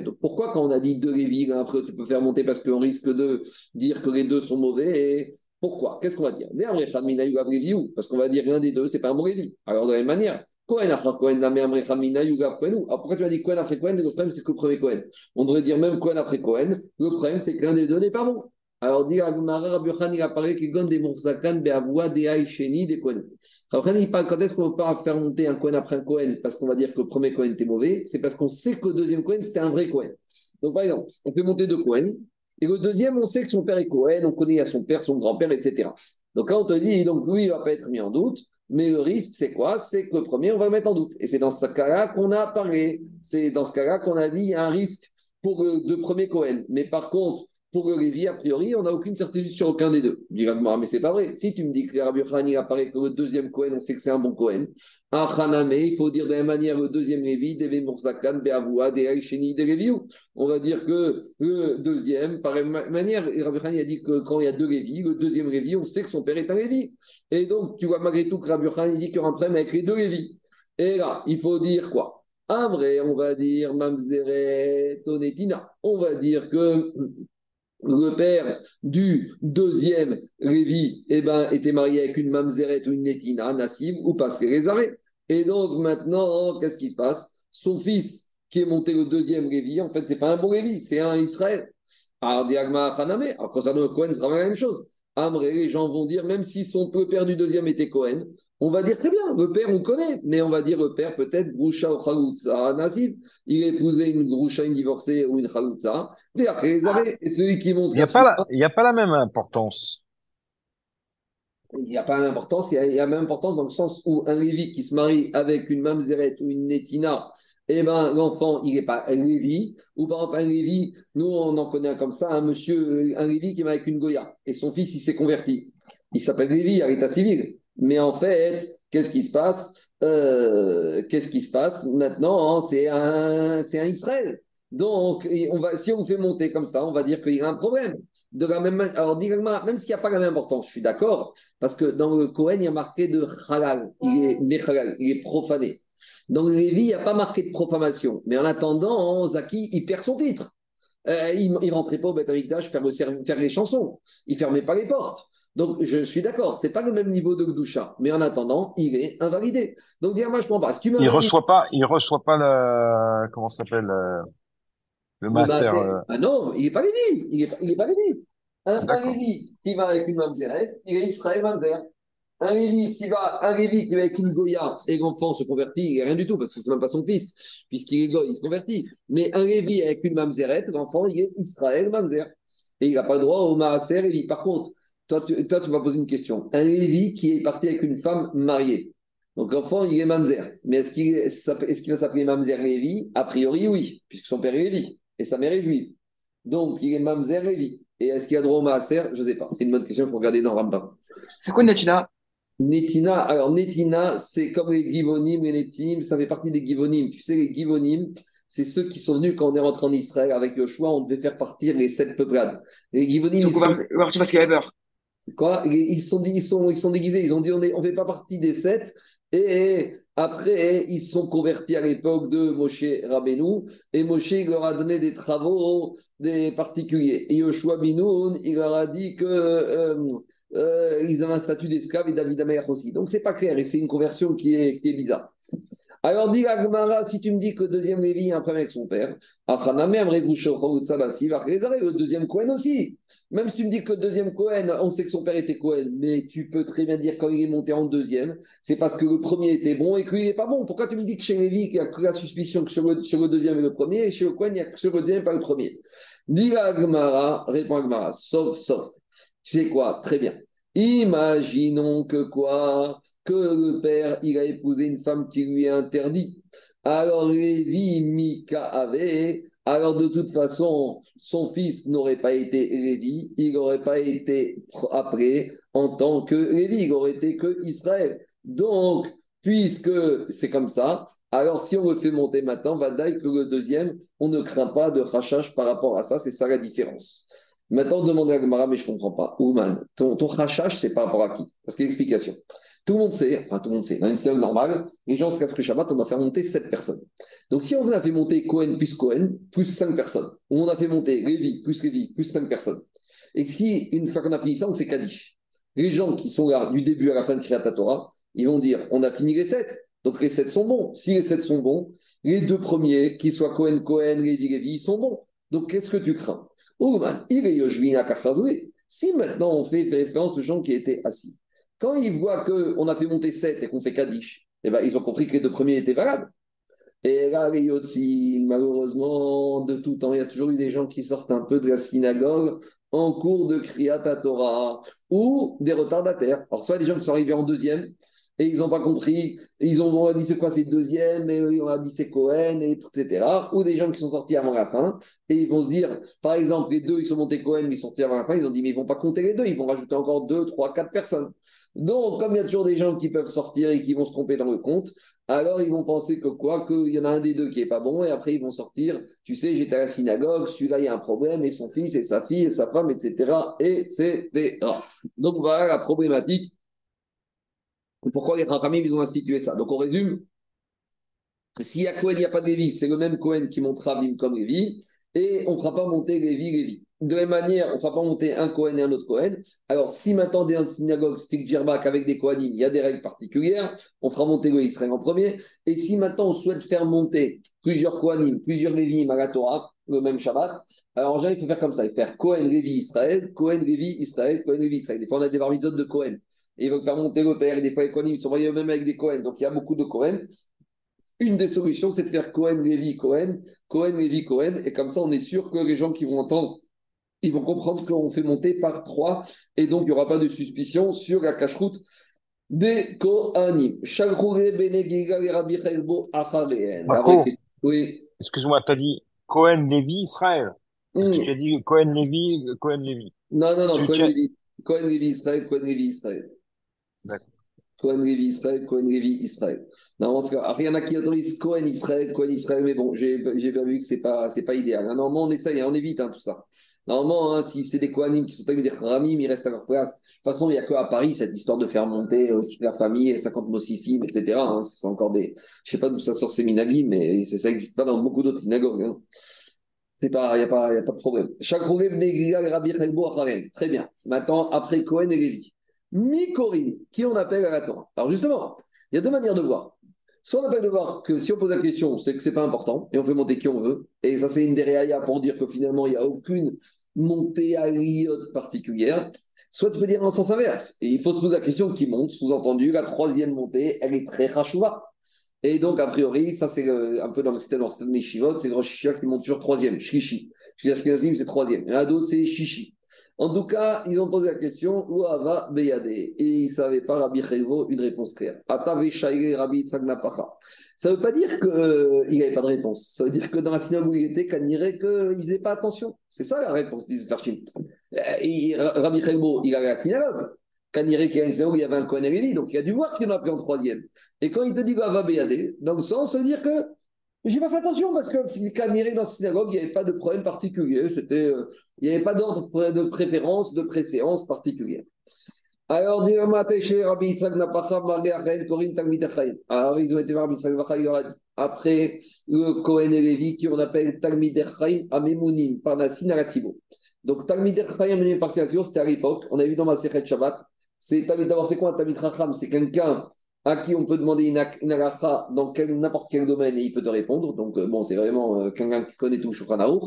Donc pourquoi quand on a dit deux Lévi, après tu peux faire monter parce qu'on risque de dire que les deux sont mauvais Pourquoi? Qu'est-ce qu'on va dire? Parce qu'on va dire l'un des deux, c'est pas un bon Lévi. Alors de la même manière, alors pourquoi tu as dit Cohen après Cohen Le problème c'est que le premier Cohen. On devrait dire même Cohen après Cohen. Le problème c'est que l'un des deux n'est pas bon. Alors, dit Agmara, Rabbi il a parlé qu'il gagne des Mourzakan, Beavoua, des Haïcheni, des Kohen. Alors, il parle quand est-ce qu'on peut pas faire monter un Kohen après un Kohen? Parce qu'on va dire que le premier Kohen était mauvais C'est parce qu'on sait que le deuxième Kohen, c'était un vrai Kohen. Donc, par exemple, on fait monter deux Kohen, et le deuxième, on sait que son père est Kohen, on connaît à son père, son grand-père, etc. Donc, quand on te dit, donc lui, il ne va pas être mis en doute, mais le risque, c'est quoi? C'est que le premier, on va le mettre en doute. Et c'est dans ce cas-là qu'on a parlé. C'est dans ce cas-là qu'on a dit, il y a un risque pour le deux premiers Cohen. Mais par contre, pour le Lévi, a priori, on n'a aucune certitude sur aucun des deux. Il dira, mais c'est pas vrai. Si tu me dis que Rabbi Khani apparaît que le deuxième Cohen, on sait que c'est un bon Cohen. Un Haname, il faut dire de la même manière le deuxième Lévi, Deve Mourzakan, Beavoua, Sheni, De On va dire que le deuxième, par la même manière, Rabbi Khani a dit que quand il y a deux Lévi, le deuxième Lévi, on sait que son père est un Lévi. Et donc, tu vois, malgré tout, que Rabbi Khani dit qu'il y aura un problème avec les deux Lévi. Et là, il faut dire quoi? Vrai, on va dire Mamzeret, Tonetina. On va dire que le père du deuxième Lévi eh ben, était marié avec une mamzeret ou une netina, Nassim, ou les Et donc maintenant, qu'est-ce qui se passe? Son fils, qui est monté le deuxième Lévi, en fait, c'est pas un bon Lévi, c'est un Israël. Alors, concernant le Cohen, c'est la même chose. Amré, les gens vont dire, même si son père du deuxième était Cohen, on va dire très bien, le père on connaît, mais on va dire le père peut-être Groucha ou Chaloutza Nasib. Il a épousé une Groucha, une divorcée ou une Chaloutza. Et après, les arrêts, et celui qui. Il n'y a, pas la, il y a pas la même importance. Il n'y a pas la même importance, il y, a, la même importance dans le sens où un Lévi qui se marie avec une Mamzeret ou une Netina, eh ben, l'enfant, il n'est pas un Lévi. Ou par exemple, un Lévi, nous, on en connaît un comme ça, un monsieur, un Lévi qui est avec une Goya, et son fils, il s'est converti. Il s'appelle Lévi à l'état civil. Mais en fait, qu'est-ce qui se passe? Euh, Qu'est-ce qui se passe maintenant hein, C'est un, un Israël. Donc, si on fait monter comme ça, on va dire qu'il y a un problème. De la même, alors, même s'il n'y a pas la même importance, je suis d'accord, parce que dans le Cohen, il y a marqué de halal, il est il est profané. Dans le Lévi, il n'y a pas marqué de profanation. Mais en attendant, Zaki, il perd son titre. Euh, il ne rentrait pas au Beth faire, faire les chansons. Il fermait pas les portes. Donc, je, suis d'accord, c'est pas le même niveau de Gdusha, mais en attendant, il est invalidé. Donc, dire, moi, je prends pas. il reçoit pas, il reçoit pas le, comment s'appelle, euh, le, le master. Euh. Ah non, il est pas Lévi. Il est, il est pas Lévi. Un, un Lévi qui va avec une mamzeret, il est Israël Mamzer. Un Lévi qui va, un Lévi qui va avec une Goya et l'enfant se convertit, il rien du tout parce que c'est même pas son fils, puisqu'il est Goy, il se convertit. Mais un Lévi avec une mamzeret, l'enfant, il est Israël Mamzer. Et il n'a pas le droit au Maaser Lévi. Par contre, toi tu, toi, tu vas poser une question. Un Lévi qui est parti avec une femme mariée, Donc l'enfant, il est Mamzer. Mais est-ce qu'il est, va s'appeler Mamzer Lévi? A priori, oui, puisque son père est Lévi et sa mère est juive. Donc il est Mamzer Lévi. Et est-ce qu'il a droit au Maaser? Je ne sais pas. C'est une bonne question, il faut regarder dans Rambam. C'est quoi Netina? Netina, alors Netina, c'est comme les Givonim et les Tim, ça fait partie des Givonim. Tu sais, les Givonim, c'est ceux qui sont venus quand on est rentré en Israël avec choix, on devait faire partir les sept peuplades. Les Givonim, Ils sont ils sont- parce qu'il y avait peur. Quoi? Ils sont, ils, sont, ils sont déguisés, ils ont dit on ne on fait pas partie des sept. Et après, ils sont convertis à l'époque de Moshe Rabbeinu. Et Moshe leur a donné des travaux des particuliers. Et Yoshua Binoun, il leur a dit que euh, euh, ils avaient un statut d'esclave et David Amer aussi. Donc, c'est pas clair et c'est une conversion qui est, qui est bizarre. Alors, dit la Gemara, si tu me dis que le deuxième Lévi a un problème avec son père, le deuxième Cohen aussi. Même si tu me dis que le deuxième Cohen, on sait que son père était Cohen, mais tu peux très bien dire quand il est monté en deuxième, c'est parce que le premier était bon et que lui, n'est pas bon. Pourquoi tu me dis que chez Lévi, il n'y a que la suspicion que sur le, deuxième et le premier, et chez le Cohen, il n'y a que sur le deuxième et pas le premier? Dis la Gemara, répond Gemara, sauf, sauf. Tu sais quoi? Très bien. Imaginons que quoi? Que le père, il a épousé une femme qui lui est interdite. Alors, Lévi, Mika avait. Alors, de toute façon, son fils n'aurait pas été Lévi, il n'aurait pas été après en tant que Lévi, il aurait été que Israël. Donc, puisque c'est comme ça, alors si on le fait monter maintenant, va dire que le deuxième, on ne craint pas de rachage par rapport à ça, c'est ça la différence. Maintenant, on demande à Gamara, mais je ne comprends pas. Ouman, ton, ton rachage, c'est par rapport à qui? Parce qu'il y a explication. Tout le monde sait, enfin tout le monde sait, dans une synagogue normale, les gens se lèvent le Shabbat, on va faire monter 7 personnes. Donc si on a fait monter Cohen plus Cohen, plus 5 personnes, ou on a fait monter Lévi plus Lévi, plus 5 personnes, et si une fois qu'on a fini ça, on fait Kaddish, les gens qui sont là du début à la fin de Kriyat Torah, ils vont dire on a fini les 7, donc les 7 sont bons. Si les 7 sont bons, les deux premiers, qu'ils soient Cohen Cohen, Lévi Lévi, ils sont bons. Donc qu'est-ce que tu crains? Kachazoué. Si maintenant on fait référence aux gens qui étaient assis, quand ils voient qu'on a fait monter 7 et qu'on fait Kaddish, eh ben, ils ont compris que les deux premiers étaient valables. Et là, les malheureusement, de tout temps, il y a toujours eu des gens qui sortent un peu de la synagogue en cours de Kriyat Torah ou des retardataires. Alors, soit des gens qui sont arrivés en deuxième et ils n'ont pas compris, et ils ont dit c'est quoi c'est deuxième, et on a dit c'est Cohen, et, etc. Ou des gens qui sont sortis avant la fin et ils vont se dire, par exemple, les deux ils sont montés Cohen, mais ils sont sortis avant la fin, ils ont dit mais ils vont pas compter les deux, ils vont rajouter encore deux, trois, quatre personnes. Donc, comme il y a toujours des gens qui peuvent sortir et qui vont se tromper dans le compte, alors ils vont penser que quoi, qu'il y en a un des deux qui est pas bon, et après ils vont sortir, tu sais, j'étais à la synagogue, celui-là il y a un problème, et son fils, et sa fille, et sa femme, etc., etc. Donc voilà la problématique. Pourquoi les Rachamim, ils ont institué ça? Donc on résume. S'il y a Cohen, il n'y a pas de Lévi, c'est le même Cohen qui montera Bim comme Lévi, et on ne fera pas monter Lévi, Lévi. De la même manière, on ne fera pas monter un Cohen et un autre Cohen. Alors, si maintenant, dans une synagogue, stick Djerbak avec des Kohanim, il y a des règles particulières, on fera monter le Israël en premier. Et si maintenant, on souhaite faire monter plusieurs Kohanim, plusieurs Lévi à la Torah, le même Shabbat, alors en général, il faut faire comme ça. Il faut faire Cohen, Lévi, Israël, Cohen, Lévi, Israël, Cohen, Lévi, Israël. Des fois, on a des bar mitzvot de Cohen. Et ils vont faire monter le père, et des fois, les Kohanim, ils sont envoyés eux-mêmes avec des Cohen. Donc, il y a beaucoup de Cohen. Une des solutions, c'est de faire Cohen, Lévi, Cohen, Cohen, Lévi, Cohen. Et comme ça, on est sûr que les gens qui vont entendre ils vont comprendre qu'on fait monter par trois et donc il n'y aura pas de suspicion sur la cache-route des Kohanim. Oui. Excuse-moi, tu as dit Cohen, Lévi, Israël. Est-ce que Hmm. tu as dit Cohen, Lévi, Cohen, Lévi Non, non, non, Cohen Lévi. Cohen Lévi Israël, Cohen Lévi Israël. Cohen Lévi Israël, Cohen Israël. Normalement, alors, il y en a qui autorisent Cohen Israël, Cohen Israël, mais bon, j'ai bien vu que c'est pas, c'est pas idéal. hein. Normalement, on essaye, hein, on évite hein, tout ça. Normalement, si c'est des Kohanim qui sont avec des Ramim, ils restent à leur place. De toute façon, il n'y a qu'à Paris cette histoire de faire monter euh, la famille, et 50 Mossifim, etc. hein. C'est encore des. Je sais pas d'où ça sort ces minagim, mais ça n'existe pas dans beaucoup d'autres synagogues. C'est pas, il n'y a, pas- a pas de problème. Chaque problème, Rabbi. Très bien. Maintenant, après Cohen et Lévi. Mikorim, qui on appelle à la Torah. Alors justement, il y a deux manières de voir. Soit on appelle de voir que si on pose la question, c'est que c'est pas important, et on fait monter qui on veut. Et ça, c'est une réaillas pour dire que finalement, il n'y a aucune montée à l'iote particulière. Soit tu peux dire en sens inverse. Et il faut se poser la question qui monte, sous-entendu, la troisième montée, elle est très rachouva. Et donc, a priori, ça, c'est euh, un peu dans le système, dans le système des Shivot, c'est le Rosh qui monte toujours troisième. Shlishi Ashkenazim, c'est troisième. Et d'autres, c'est Shishi. En tout cas, ils ont posé la question où va Beyade? Et ils ne savaient pas, Rabbi Chayvo, une réponse claire. Rabbi. Ça ne veut pas dire qu'il n'avait pas de réponse. Ça veut dire que dans la synagogue où il était, qu'il ne faisait pas attention. C'est ça la réponse, disent Farshim. Rabbi Chayvo, il allait à la synagogue. Kaniré qui a une synagogue, il y avait un Kohen donc il a dû voir qu'il en a pris en troisième. Et quand il te dit va Beyade, dans le sens, ça veut dire que j'ai pas fait attention parce que Kaniré dans la synagogue, il n'y avait pas de problème particulier. C'était, euh, il n'y avait pas d'ordre de préférence, de préséance particulière. Alors, ils ont été Rabbi Après le Kohen et Lévi, qui on appelle Talmid Echaim Amemounim, par Nassin Aratibo. Donc, Talmid Echaim Amemounim par c'était à l'époque, on a vu dans ma Sechet Shabbat, c'est quoi un Talmid C'est quelqu'un à qui on peut demander une, une dans n'importe quel domaine et il peut te répondre. Donc, euh, bon, c'est vraiment euh, quelqu'un qui connaît tout Shulchan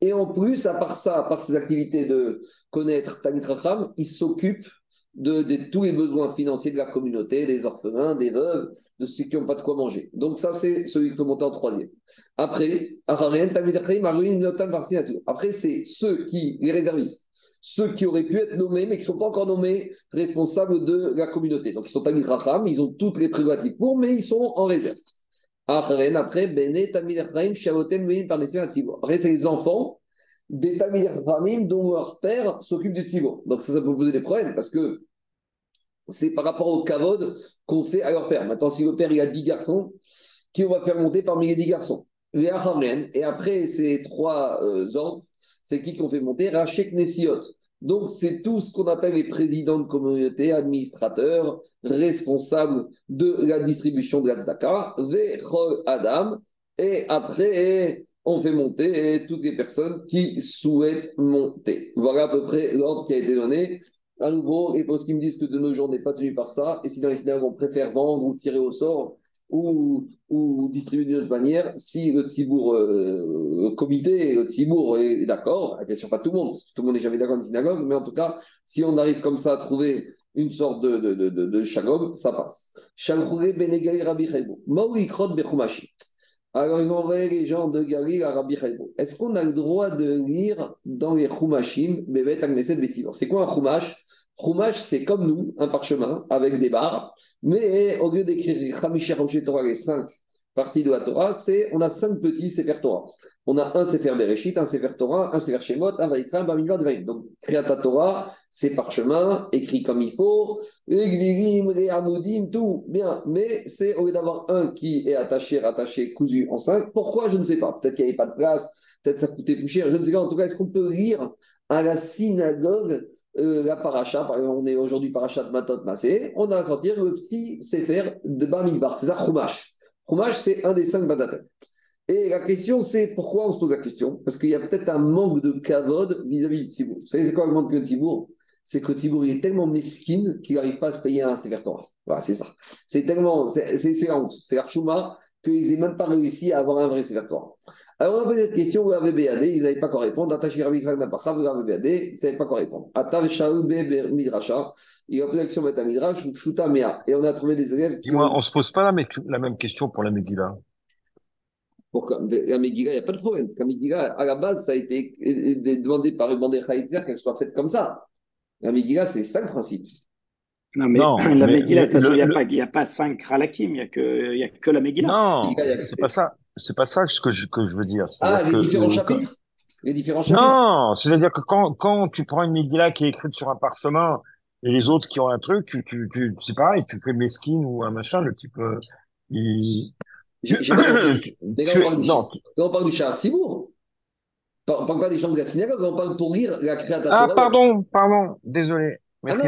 Et en plus, à part ça, à part ses activités de connaître Talmid Chacham, il s'occupe de, tous les besoins financiers de la communauté, des orphelins, des veuves, de ceux qui n'ont pas de quoi manger. Donc ça, c'est celui qui faut monter en troisième. Après, après c'est ceux qui, les réservistes, ceux qui auraient pu être nommés, mais qui ne sont pas encore nommés responsables de la communauté. Donc, ils sont Tamid Racham, ils ont toutes les prérogatives pour, mais ils sont en réserve. Après, Bene Tamid Après, c'est les enfants des Tamid Rachamim dont leur père s'occupe du Tzivo. Donc, ça, peut poser des problèmes parce que c'est par rapport au Kavod qu'on fait à leur père. Maintenant, si le père il a 10 garçons, qui on va faire monter parmi les 10 garçons? Et après ces trois euh, ordres, c'est qui qu'on fait monter? Rachek Nessiot. Donc, c'est tout ce qu'on appelle les présidents de communauté, administrateurs, responsables de la distribution de la tzedaka, Adam. Et après, on fait monter toutes les personnes qui souhaitent monter. Voilà à peu près l'ordre qui a été donné. À nouveau, et pour qui me disent que de nos jours n'est pas tenu par ça, et si dans les synagogues on préfère vendre ou tirer au sort, ou, ou distribuer d'une autre manière, si le Tzibour, euh, le comité, le Tzibour est d'accord, bien sûr pas tout le monde, tout le monde n'est jamais d'accord dans synagogue, mais en tout cas, si on arrive comme ça à trouver une sorte de, de, de, de, shalom, ça passe. Alors, ils ont envoyé les gens de Galil à Rabbi. Est-ce qu'on a le droit de lire dans les Chumashim, C'est quoi un Chumash? Chumash, c'est comme nous, un parchemin avec des barres, mais au lieu d'écrire Chamisha Torah, les cinq parties de la Torah, c'est on a cinq petits Sefer Torah. On a un Sefer Bereshit, un Sefer Torah, un Sefer Shemot, un Vaikra, un Bamidbar, Dvaim. Donc, Triata Torah, c'est parchemin, écrit comme il faut, les Gvirim, les Amoudim, tout, bien. Mais c'est au lieu d'avoir un qui est attaché, rattaché, cousu en cinq. Pourquoi? Je ne sais pas. Peut-être qu'il n'y avait pas de place, peut-être ça coûtait plus cher, je ne sais pas. En tout cas, est-ce qu'on peut lire à la synagogue euh, la paracha, on est aujourd'hui paracha de Matot Masé, on a à sortir le petit Sefer de Bamidbar, c'est ça, Chumash. Chumash, c'est un des cinq Badatel. Et la question, c'est pourquoi on se pose la question? Parce qu'il y a peut-être un manque de kavod vis-à-vis du Tibour. Vous savez, c'est quoi le manque de Tibour C'est que Tibour, il est tellement mesquine qu'il n'arrive pas à se payer un Sefer Torah. Voilà, c'est ça. C'est tellement, c'est la honte, c'est l'archouma qu'ils n'aient même pas réussi à avoir un vrai Sefer Torah. Alors, on a posé cette question, vous avez BAD, ils n'avaient pas quoi répondre. Attaché Rabbi Israël Napacha, vous avez BAD, ils ne savaient pas quoi répondre. Atav Shaou Midrasha, il a posé la question Beta Midrash, Shuta Mea. Et on a trouvé des élèves. Dis-moi, on ne se pose pas la, la même question pour la Megillah pour la Megillah, il n'y a pas de problème. La Megillah, à la base, ça a été demandé par Ibn Haïtzer qu'elle soit faite comme ça. La Megillah, c'est ça le principe. Non, mais non, la Megillah, il n'y a, pas cinq Ralakim, il n'y a, que, y a que la Megillah. Non, c'est pas ça. C'est pas ça ce que je, que je veux dire. Ah, les différents chapitres? Les différents chapitres? Non, c'est-à-dire que quand, quand tu prends une Megillah qui est écrite sur un parchemin et les autres qui ont un truc, tu, tu, tu c'est pareil, tu fais mesquine ou un machin, le type, euh, il... [coughs] Non. on parle du Shahar Tzibour. On parle pas des gens de la synagogue, on parle pour lire la créature. Ah, pardon, pardon, désolé. Ah non,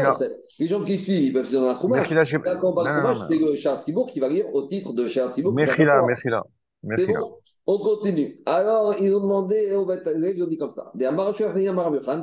les gens qui suivent, ils peuvent se donner un Chumash, c'est le Tzibour qui va lire au titre de Shahar Tzibour. Mechila, Mechila. C'est bon, on continue. Alors, ils ont demandé au ils ont dit comme ça.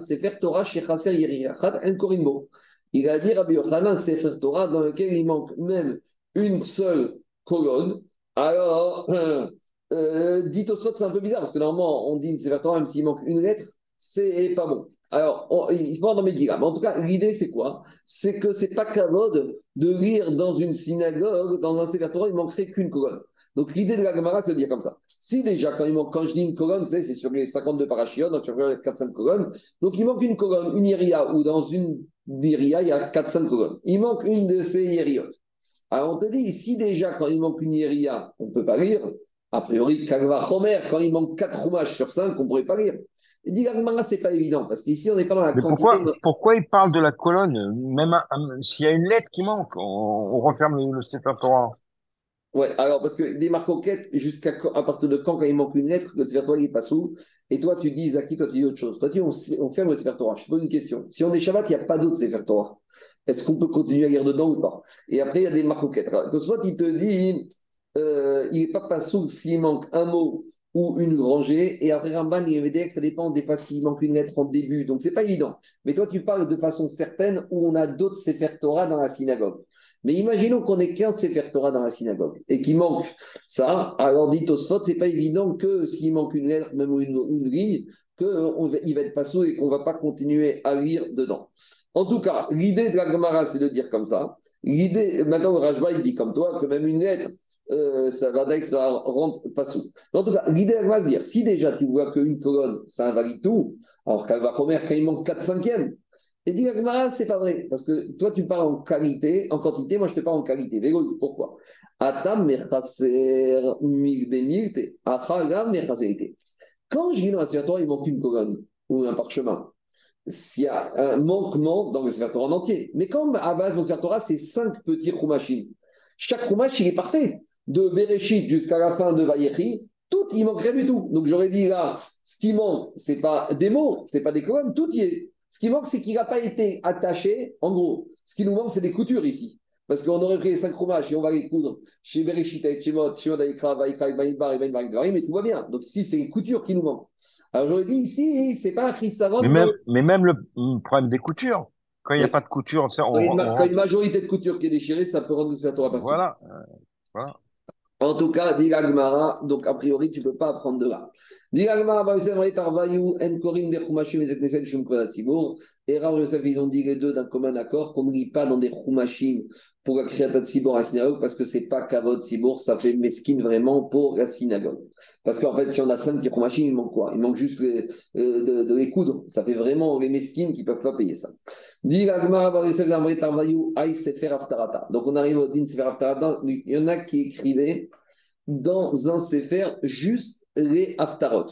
C'est faire Torah chez Chasser en Korinbo. Il a dit Rabbi Yochanan, c'est faire Torah dans lequel il manque même une seule colonne. Alors, [clears throat] euh, euh, dit au c'est un peu bizarre parce que normalement, on dit une Sefer Torah, même s'il manque une lettre, c'est pas bon. Alors, il faut dans Megillah. Mais en tout cas, l'idée, c'est quoi? C'est que c'est pas cavode de lire dans une synagogue, dans un Torah, il manquerait qu'une colonne. Donc l'idée de la Gemara, c'est de dire comme ça. Si déjà, quand, il manque, je dis une colonne, c'est sur les 52 parachiotes, donc sur 4-5 colonnes, donc il manque une colonne, une iria, ou dans une iria, il y a 4-5 colonnes. Il manque une de ces iriotes. Alors on te dit, si déjà, quand il manque une iria, on ne peut pas lire, a priori, quand il manque 4 roumages sur 5, on ne pourrait pas lire. Il dit, ce c'est pas évident, parce qu'ici, on n'est pas dans la Mais quantité. pourquoi, pourquoi il parle de la colonne Même s'il y a une lettre qui manque, on, on referme le, le Sefer Torah. Ouais, alors parce que des marcoquettes, jusqu'à à partir de quand, quand il manque une lettre, le Sefer Torah il est pas sous, et toi tu dis Zaki, toi tu dis autre chose. Toi tu dis on, on ferme le Sefer Torah. Je te pose une question. Si on est Shabbat, il n'y a pas d'autre Sefer Torah. Est-ce qu'on peut continuer à lire dedans ou pas? Et après, il y a des marcoquettes. Alors, Donc soit il te dit euh, il n'est pas pas sous s'il manque un mot ou une rangée, et après Ramban, dire que ça dépend des fois s'il manque une lettre en début. Donc c'est pas évident. Mais toi tu parles de façon certaine où on a d'autres Sefer Torah dans la synagogue. Mais imaginons qu'on ait 15 Sefer Torah dans la synagogue et qu'il manque ça. Alors, dit Tosfot, c'est pas évident que s'il manque une lettre, même une, une ligne, qu'il va être pas sous et qu'on va pas continuer à lire dedans. En tout cas, l'idée de la Gemara, c'est de dire comme ça. L'idée, maintenant, le il dit comme toi que même une lettre, euh, ça va ça rentre pas sous. En tout cas, l'idée, va se dire si déjà tu vois qu'une colonne, ça invalide tout, alors qu'elle va quand il manque 4 cinquièmes, et dit c'est pas vrai, parce que toi tu parles en qualité, en quantité, moi je te parle en qualité. Vélo, pourquoi? Quand je dis dans Sphère Torah, il manque une colonne ou un parchemin, s'il y a un manquement dans le Torah en entier. Mais quand à base, mon Torah, c'est cinq petits Chumash. Chaque Chumash, il est parfait. De Bereshit jusqu'à la fin de Vayechi, tout, il manque rien du tout. Donc j'aurais dit là, ce qui manque, c'est pas des mots, c'est pas des colonnes, tout y est. Ce qui manque, c'est qu'il n'a pas été attaché. En gros, ce qui nous manque, c'est des coutures ici. Parce qu'on aurait pris les cinq chromages et on va les coudre chez Bereshit, avec Shemot, Shemot, Aikra, Vaikra, Baïbar et Baïbar, mais tout va bien. Donc ici, c'est les coutures qui nous manquent. Alors j'aurais dit ici, c'est pas un Chrissaron. Mais même, mais même le problème des coutures. Quand il n'y a pas de couture, ça, on, Quand il y a une majorité de couture qui est déchirée, ça peut rendre le Torah pas voilà. euh, voilà. En tout cas, dit la Gemara, donc a priori, tu ne peux pas apprendre de là. Dit la Gemara, Ba Yosef, Maït Arvayu, En Korim, Bechumashim, et Rav Yosef, ils ont dit les deux d'un commun accord qu'on ne lit pas dans des Chumashim pour la Kriyata de Sibour à la synagogue parce que c'est pas Kavod Sibour, ça fait mesquine vraiment pour la synagogue. Parce qu'en fait, si on a cinq petits Chumashim, il manque quoi? Il manque juste les- euh, de, les coudre. Ça fait vraiment les mesquines qui peuvent pas payer ça. Donc on arrive au Din Sefer Aftarata. Il y en a qui écrivaient dans un Sefer juste les Haftarot.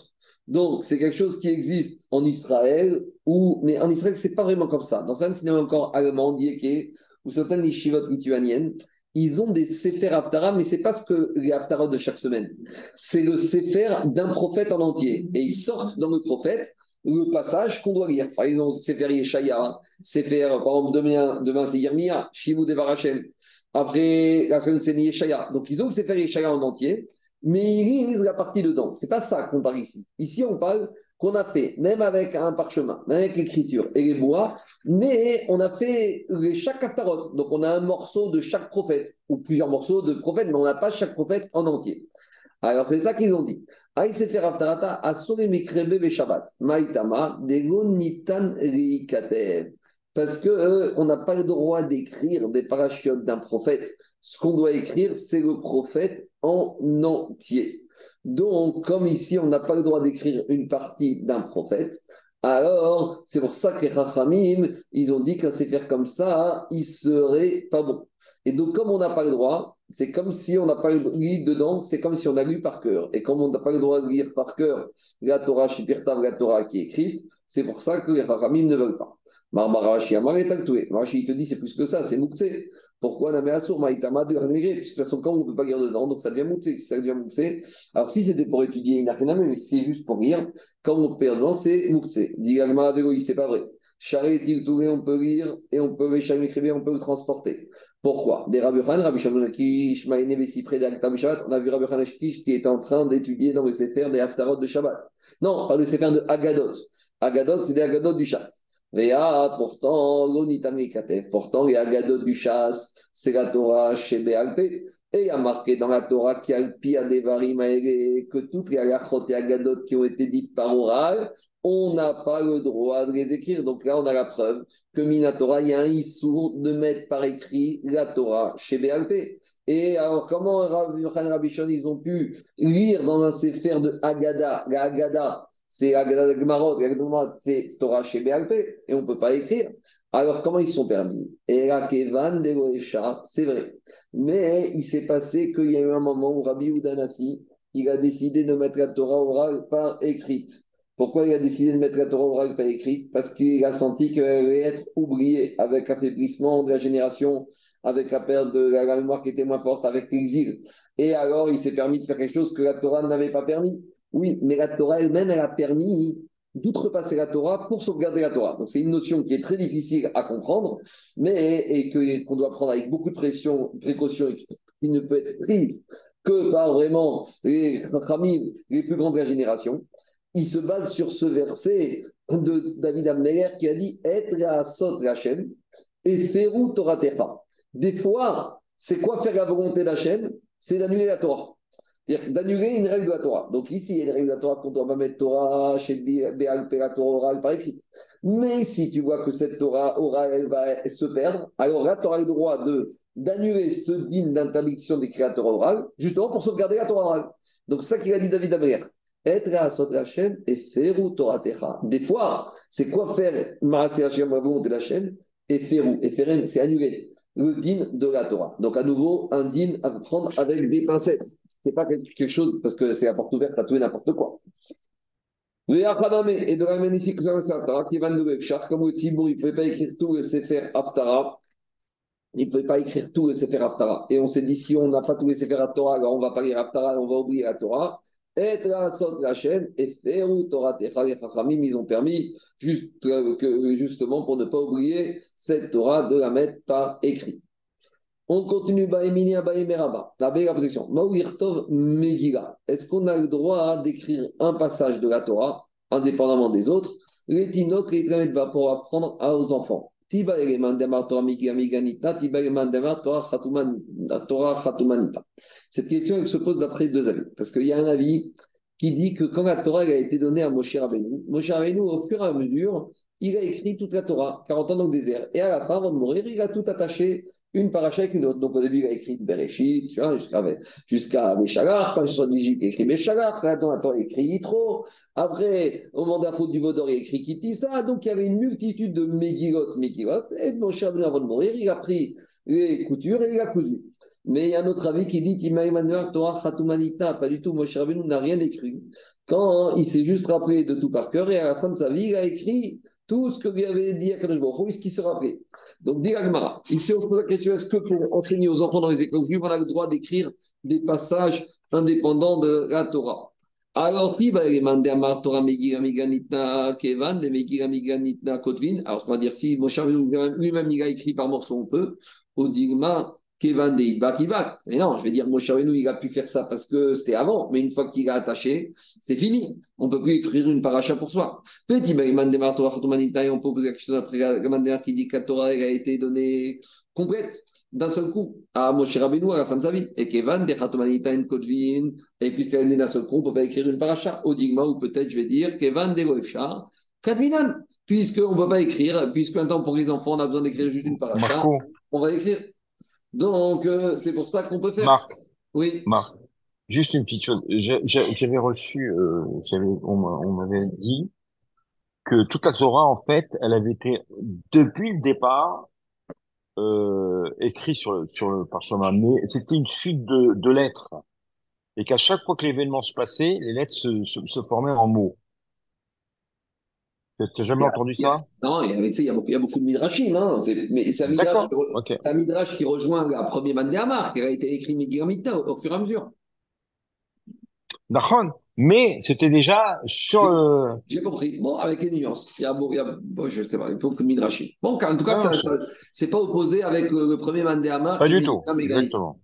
Donc, c'est quelque chose qui existe en Israël, ou, mais en Israël, c'est pas vraiment comme ça. Dans certaines cinémas encore allemands, Dieke, ou certaines yeshivot lituaniennes, ils ont des Sefer Haftara, mais c'est pas ce que les Haftarot de chaque semaine. C'est le Sefer d'un prophète en entier. Et ils sortent dans le prophète le passage qu'on doit lire. Par exemple, Sefer Yeshaya, Sefer, par exemple, demain, demain c'est Yirmiya, Shimu Devar Hashem. Après, la semaine, c'est Yeshaya. Donc, ils ont le Sefer Yeshaya en entier, mais ils lisent la partie dedans. C'est pas ça qu'on parle ici. Ici, on parle qu'on a fait, même avec un parchemin, même avec l'écriture et les bois, mais on a fait les, chaque haftarot. Donc, on a un morceau de chaque prophète, ou plusieurs morceaux de prophètes, mais on n'a pas chaque prophète en entier. Alors, c'est ça qu'ils ont dit. Aïe sefer haftarata asore mikrebe be Shabbat. Maïtama, degon nitan reikatev. Parce que euh, on n'a pas le droit d'écrire des parachutes d'un prophète. Ce qu'on doit écrire, c'est le prophète en entier. Donc, comme ici, on n'a pas le droit d'écrire une partie d'un prophète, alors c'est pour ça que les Rachamim, ils ont dit qu'un faire comme ça, il serait pas bon. Et donc, comme on n'a pas le droit, c'est comme si on n'a pas lu dedans, c'est comme si on a lu par cœur. Et comme on n'a pas le droit de lire par cœur la Torah Shipirtav, la Torah qui est écrite, c'est pour ça que les Rachamim ne veulent pas. Marmarashi Amar est actué. Il te dit, c'est plus que ça, c'est Moukse. Pourquoi Namé Assour, Maïtama, de de toute façon, quand on ne peut pas lire dedans, donc ça devient Moukse. Si ça devient Moukse, alors si c'était pour étudier, à mais c'est juste pour lire, quand on perd dedans, c'est Moukse. Dit Alma c'est pas vrai. Charé, Tiltouvé, on peut lire et on peut, écrire, on peut le transporter. Pourquoi? Des Rabbi Khan, Rabbi Shimon Akish, Maïne Vessifré d'Aktam Shabbat, on a vu Rabbi Khan Akish qui est en train d'étudier dans le Sefer des Haftarot de Shabbat. Non, pas le Sefer de Agadot. Agadot, c'est des Agadot du chasse. Véa, pourtant, l'onitam Katev. Pourtant, les Agadot du chasse, c'est la Torah chez Béalpé. Et il y a marqué dans la Torah qui a le pire des varim que toutes les halachot et agadot qui ont été dites par oral, on n'a pas le droit de les écrire. Donc là, on a la preuve que Minatora, il y a un issour de mettre par écrit la Torah chez BLP. Et alors, comment Rabbi Rabishon, ils ont pu lire dans un sefer de Agada, la Agada, c'est Agada de Gmarot, c'est Torah chez BLP, et on ne peut pas écrire. Alors, comment ils sont permis? C'est vrai. Mais il s'est passé qu'il y a eu un moment où Rabbi Udanasi, il a décidé de mettre la Torah orale par écrite. Pourquoi il a décidé de mettre la Torah orale par écrite? Parce qu'il a senti qu'elle allait être oubliée avec l'affaiblissement de la génération, avec la perte de la mémoire qui était moins forte, avec l'exil. Et alors, il s'est permis de faire quelque chose que la Torah n'avait pas permis. Oui, mais la Torah elle-même, elle a permis d'outrepasser la Torah pour sauvegarder la Torah. Donc c'est une notion qui est très difficile à comprendre, mais et qu'on doit prendre avec beaucoup de pression, précaution et qui ne peut être prise que par vraiment les les plus grandes de la génération il se base sur ce verset de David Ammeler qui a dit Être la sot Hachem et ferou Torah. Des fois, c'est quoi faire la volonté d'Hachem? C'est d'annuler la Torah. C'est-à-dire d'annuler une règle de la Torah. Donc ici, il y a une règle de la Torah qu'on doit pas mettre Torah chez Béal, la Torah orale par écrit. Mais si tu vois que cette Torah orale, elle va se perdre, alors là, tu auras le droit de d'annuler ce digne d'interdiction des créateurs orales, justement pour sauvegarder la Torah orale. Donc, ça qu'il a dit David Amer. Être à Hachem et faire Torah Des fois, c'est quoi faire Maasé Hachem, la volonté d'Hachem et faire Et faire, c'est annuler le din de la Torah. Donc, à nouveau, un din à prendre avec des pincettes. C'est pas quelque chose, parce que c'est la porte ouverte à tout et n'importe quoi. Et de la même ici que ça, c'est Haftara, qui va nous comme le Tzibour, il ne pouvait pas écrire tout le Sefer Haftara. Il ne pouvait pas écrire tout le Sefer Haftara. Et on s'est dit, si on n'a pas tout le Sefer Haftara, alors on ne va pas lire Haftara, on va oublier la Torah. Et la chaîne et Ferou Torah les Chachamim, ils ont permis juste, euh, que, justement pour ne pas oublier cette Torah de la mettre par écrit. On continue Baemini Baemeraba. La position. Maouirtov Megillah. Est-ce qu'on a le droit d'écrire un passage de la Torah indépendamment des autres? Les Tinok et pour apprendre aux enfants. Cette question, elle se pose d'après deux avis. Parce qu'il y a un avis qui dit que quand la Torah a été donnée à Moshe Rabbeinu, Moshe Rabbeinu, au fur et à mesure, il a écrit toute la Torah, 40 ans dans le désert. Et à la fin, avant de mourir, il a tout attaché une paracha une autre. Donc au début, il a écrit Bereshit, tu vois, jusqu'à jusqu'à Meshalar. Quand je suis en Égypte, il a écrit Meshalar. Attends, attends, il a écrit Yitro. Après, au moment de la faute du Vaudor, il a écrit Kitissa. Donc il y avait une multitude de Megilot, Megilot. Et mon cher avant de mourir, il a pris les coutures et il a cousu. Mais il y a un autre avis qui dit Torah. Pas du tout, Moshe Rabbeinu n'a rien écrit. Quand il s'est juste rappelé de tout par cœur et à la fin de sa vie, il a écrit tout ce que lui avait dit à Kadosh Baruch ce qu'il se rappelait. Donc, dit Agmara, ici on se pose la question est-ce que pour enseigner aux enfants dans les écoles juives, on a le droit d'écrire des passages indépendants de la Torah? Alors, si va demander à Torah Megira Miganitna Kevan, de Kotvin, alors on va dire si Moshe lui-même il écrit par morceau, on peut, au Digma Kevan de Ibak Mais non, je vais dire, Moshe il a pu faire ça parce que c'était avant, mais une fois qu'il a attaché, c'est fini. On ne peut plus écrire une paracha pour soi. Petit, ben, on peut poser quelque chose après la qui dit que la Torah a été donnée complète d'un seul coup à Moshe Rabbeinu à la fin de sa vie. Et Kevan, de Khatomanita en Kotvin, et puisqu'elle est née d'un seul coup, on ne peut pas écrire une paracha. Au Digma, ou peut-être je vais dire Kevan de Goefchar, Katvinan, puisqu'on ne peut pas écrire, puisque maintenant pour les enfants, on a besoin d'écrire juste une paracha, on va écrire. Donc, euh, c'est pour ça qu'on peut faire. Marc. Oui. Marc. Juste une petite chose. J'avais reçu, euh, on m'avait dit que toute la Torah, en fait, elle avait été, depuis le départ, euh, écrit sur le, sur le parchemin, mais c'était une suite de, de lettres. Et qu'à chaque fois que l'événement se passait, les lettres se, se, se formaient en mots. Tu n'as jamais entendu ça? Non, il y, a, il, y a beaucoup, il y a beaucoup de midrashim. Hein. Mais c'est un midrash, okay. un midrash, qui rejoint la première Mandéamar, qui a été écrit Migramita au, au fur et à mesure. D'accord. Mais c'était déjà sur le. J'ai compris. Bon, avec les nuances. Il y a, il y a bon, je sais pas, il y a beaucoup de midrashim. Bon, en tout cas, ah, ça, c'est pas opposé avec le, le premier Mandéamar. Pas du tout. Exactement.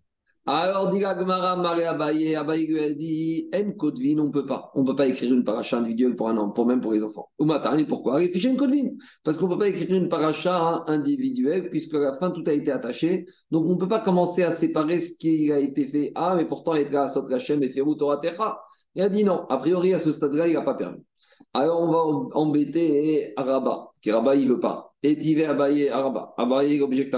Alors, dit Gmara, Marie Abaye, Abaye elle dit, En Kodvin, on ne peut pas. On ne peut pas écrire une paracha individuelle pour un an, pour même pour les enfants. Ou matin, pourquoi Il fiche une Kodvin. Parce qu'on ne peut pas écrire une paracha individuelle, puisque à la fin, tout a été attaché. Donc, on ne peut pas commencer à séparer ce qui a été fait. Ah, mais pourtant, y a Sot Hashem et Ferou Torah Techa. Il a dit non, a priori, à ce stade-là, il n'a pas permis. Alors, on va embêter Araba, qui Araba, il ne veut pas. Et Tivé Abaye Araba. Abaye, il objecte.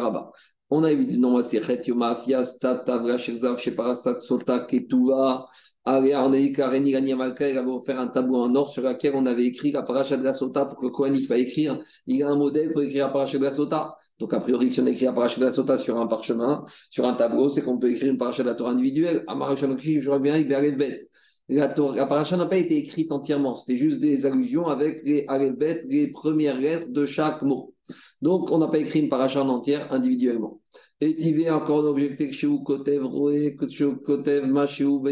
On a vu non, c'est Yoma, Fias, Tata, Vrachirzav, Sheparasat, Sota, Ketuva. Allez, Arnei, Kareni, Gani, Amalka, il avait offert un tableau en or sur lequel on avait écrit la de la Sota pour que Kohen il va écrire. Il a un modèle pour écrire la de la Sota. Donc, a priori, si on écrit la de la Sota sur un parchemin, sur un tableau, c'est qu'on peut écrire une paracha de la Torah individuelle. À Marachanoki, je bien, il va aller bête. La, la paracha n'a pas été écrite entièrement, c'était juste des allusions avec les les premières lettres de chaque mot. Donc, on n'a pas écrit une paracha en entière individuellement. Et Tivé encore objecté que chez vous, Kotev, Roé, Kotev, Machéou.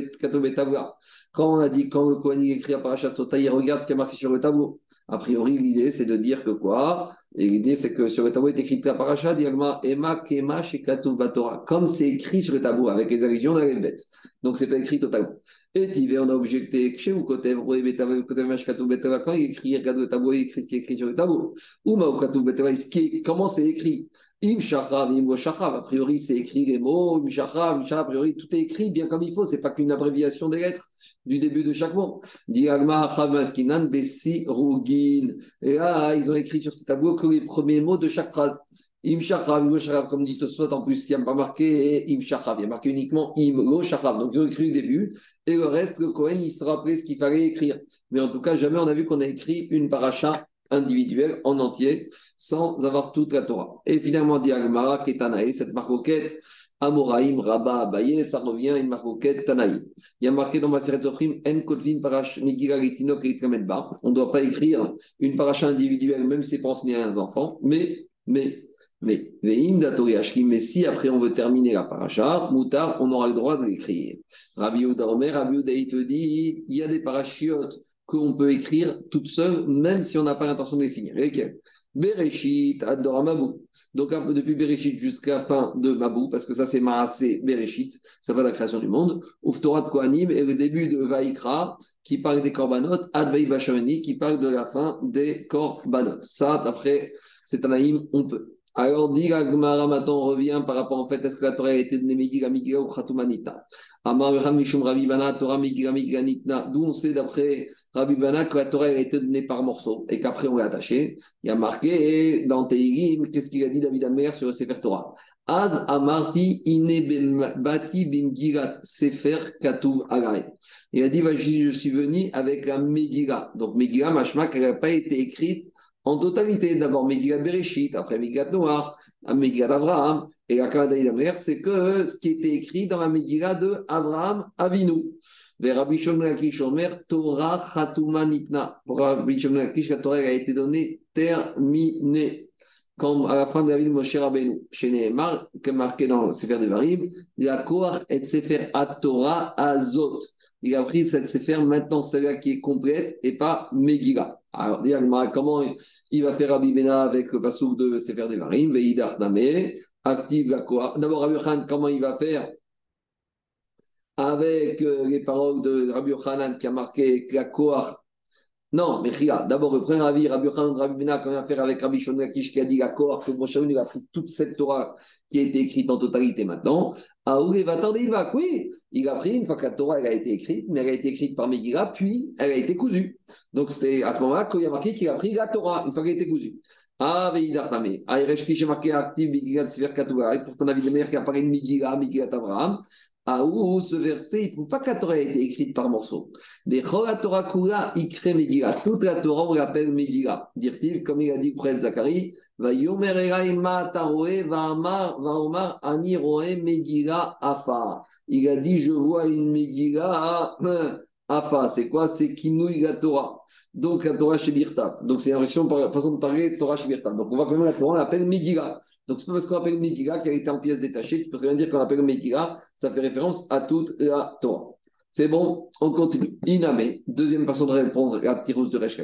Quand on a dit, quand le Kohen écrit la paracha de Sota, il regarde ce qui est marqué sur le tableau. A priori, l'idée, c'est de dire que quoi? Et l'idée, c'est que sur le tableau est écrit la paracha, diagma, Ema, Kema, Shekatu, Batora. Comme c'est écrit sur le tableau, avec les allusions dans les bêtes. Donc, c'est pas écrit totalement. Et Tivé, on a objecté chez Mashkatu, Betavra. Quand il écrit, regarde le tableau, il écrit ce qui est écrit sur le tableau. Ou Maokatu, Betavra, comment c'est écrit? Im Shachav, Im a priori c'est écrit les mots, Im Shachav, a priori tout est écrit bien comme il faut, c'est pas qu'une abréviation des lettres du début de chaque mot. Diagma, Chavaskinan, Bessi, Rugin. Et là, ils ont écrit sur ces tableaux que les premiers mots de chaque phrase. Im Shachav, Im Shachav, comme dit soit en plus, il n'y a pas marqué Im Shachav, il y a marqué uniquement Im Lo. Donc ils ont écrit le début, et le reste, le Cohen, il se rappelait ce qu'il fallait écrire. Mais en tout cas, jamais on a vu qu'on a écrit une paracha individuel en entier sans avoir toute la Torah. Et finalement, dit Agmara, Ketanaï, cette marcoquette, Amoraïm, Rabba, Abaye, ça revient à une marcoquette Tanaï. Il y a marqué dans ma série Sofrim, En Kotvin Parash, Megillah, Litinok, On ne doit pas écrire une paracha individuelle, même si c'est enseigner à un enfant, mais, mais, mais, mais si après on veut terminer la paracha, Moutar, on aura le droit de l'écrire. Rabbi Omer, Rabbi il te dit, il y a des parachiotes qu'on peut écrire toute seule, même si on n'a pas l'intention de les finir. Lesquelles Bereshit, Adora Mabou. Donc, un peu depuis Bereshit jusqu'à la fin de Mabou, parce que ça, c'est Maasé Bereshit, ça va la création du monde. Uftorat Kohanim et le début de Vaikra, qui parle des korbanot, Advei Bashamani, qui parle de la fin des korbanot. Ça, d'après cet anaïm, on peut. Alors, dit Gmara, maintenant on revient par rapport en fait, est-ce que la Torah a été donnée Megillah, Megillah ou Khatumanita Amar Mishum Rabbi Bana, Torah Megillah, Megillah. D'où on sait d'après Rabbi Bana que la Torah a été donnée par morceaux et qu'après on l'a attachée. Il y a marqué dans Teigim, qu'est-ce qu'il a dit David Amer sur le Sefer Torah? Az Amarti Ine Bati Bimgirat Sefer Katuv Agare. Il a dit, je suis venu avec la Megillah. Donc Megillah, Mashma, qui n'a pas été écrite en totalité. D'abord Megillat Bereshit, après Megillat Noir, Megillat Abraham. Et la Kavada c'est que ce qui était écrit dans la Megillah de Abraham Avinu. Rabbi Lakish Omer, Torah Chatuma Nitna. La Torah a été donnée terminée. Comme à la fin de la vie de Moshe Rabbeinu, chez Nehemar, que marqué dans le Sefer Devarim, la Koach et Sefer Torah Azot. Il a pris cette Sefer, maintenant celle-là qui est complète et pas Megillah. Alors, comment il va faire Rabbi Bena avec le pasouk de Sefer Devarim, Veidar Name, active la Koah. D'abord, Rabbi Khan, comment il va faire avec euh, les paroles de Rabbi Yochanan qui a marqué la Koah non, mais regarde, d'abord, le premier avis, Rabbi Yochanan, Rabbi Bena, quand il faire avec Rabbi Shonakish qui a dit la Koah, que Moshe il a pris toute cette Torah qui a été écrite en totalité maintenant. Ah oui, va attendre, il va, oui, il a pris une fois que la Torah a été écrite, mais elle a été écrite par Megillah, puis elle a été cousue. Donc c'était à ce moment-là qu'il a marqué qu'il a pris la Torah une fois qu'elle a été cousue. Ah, Veidar il Ah, j'ai marqué active Megillah de Sefer Katouva. Et pourtant, avis de meilleur qui apparaît Megillah, Megillah Abraham. Ah, où ce verset, il ne prouve pas que la Torah a été écrite par morceaux. Des Torah Kula, crée Megillah. Toute la Torah, on l'appelle Megillah. Dire-t-il, comme il a dit près de Zacharie, va yomer ma va amar, va omar, ani roe Megillah afa. Il a dit, je vois une Megillah afa. C'est quoi? C'est kinouï la Torah. Donc la Torah chez Birta. Donc c'est une façon de parler Torah chez Birta. Donc on va quand la Torah, on l'appelle Megillah. Donc, c'est pas parce qu'on appelle Megillah a été en pièces détachées, tu peux rien dire qu'on appelle Megillah, ça fait référence à toute la Torah. C'est bon, on continue. Iname, deuxième façon de répondre à Tirus de Resh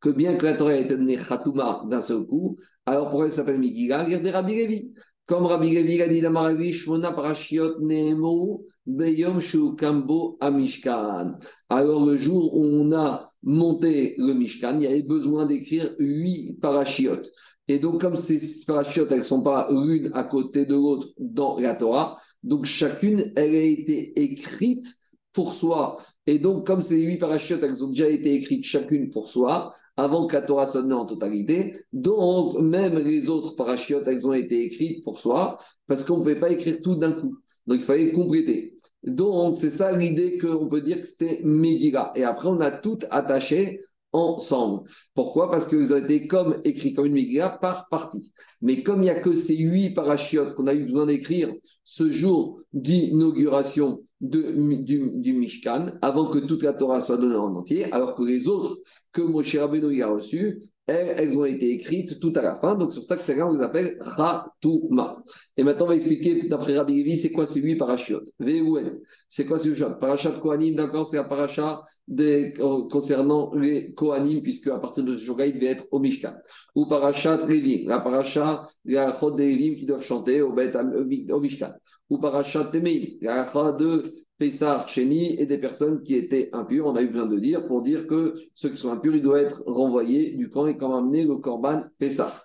que bien que la Torah ait été donnée Khatouma d'un seul coup, alors pourquoi elle s'appelle Megillah? Regardez Rabbi Levi. Comme Rabbi Levi a dit dans Maravi, Shmona Parashiot Nehemo, Beyom Shukambo Amishkan. Alors, le jour où on a monté le Mishkan, il y avait besoin d'écrire huit parachiotes. Et donc, comme ces parachutes, elles ne sont pas l'une à côté de l'autre dans la Torah, donc chacune, elle a été écrite pour soi. Et donc, comme ces huit parachutes, elles ont déjà été écrites chacune pour soi, avant que la Torah soit donnée en totalité. Donc, même les autres parachutes, elles ont été écrites pour soi, parce qu'on ne pouvait pas écrire tout d'un coup. Donc, il fallait compléter. Donc, c'est ça l'idée qu'on peut dire que c'était Megillah. Et après, on a tout attaché ensemble. Pourquoi? Parce qu'ils ont été comme écrits comme une Megillah par partie. Mais comme il n'y a que ces huit parachutes qu'on a eu besoin d'écrire ce jour d'inauguration du, du, Mishkan, avant que toute la Torah soit donnée en entier, alors que les autres que Moshe Rabbeinu a reçus, elles, ont été écrites tout à la fin. Donc, c'est pour ça que c'est là on les appelle Ratouma. Et maintenant, on va expliquer, d'après Rabbi Levi, c'est quoi ces huit parachutes V-O-N. C'est quoi ces huit Parachat Kohanim, d'accord, c'est la paracha des, euh, concernant les Kohanim, puisque à partir de ce jour-là, il devait être au Mishkan. Ou Parachat Lévim, la paracha, la chod des Lévim qui doivent chanter au, au Mishkan. Ou Parachat Temeim, la de Pessar, Chéni et des personnes qui étaient impures. On a eu besoin de dire pour dire que ceux qui sont impurs, ils doivent être renvoyés du camp et comment amener le Korban Pessar.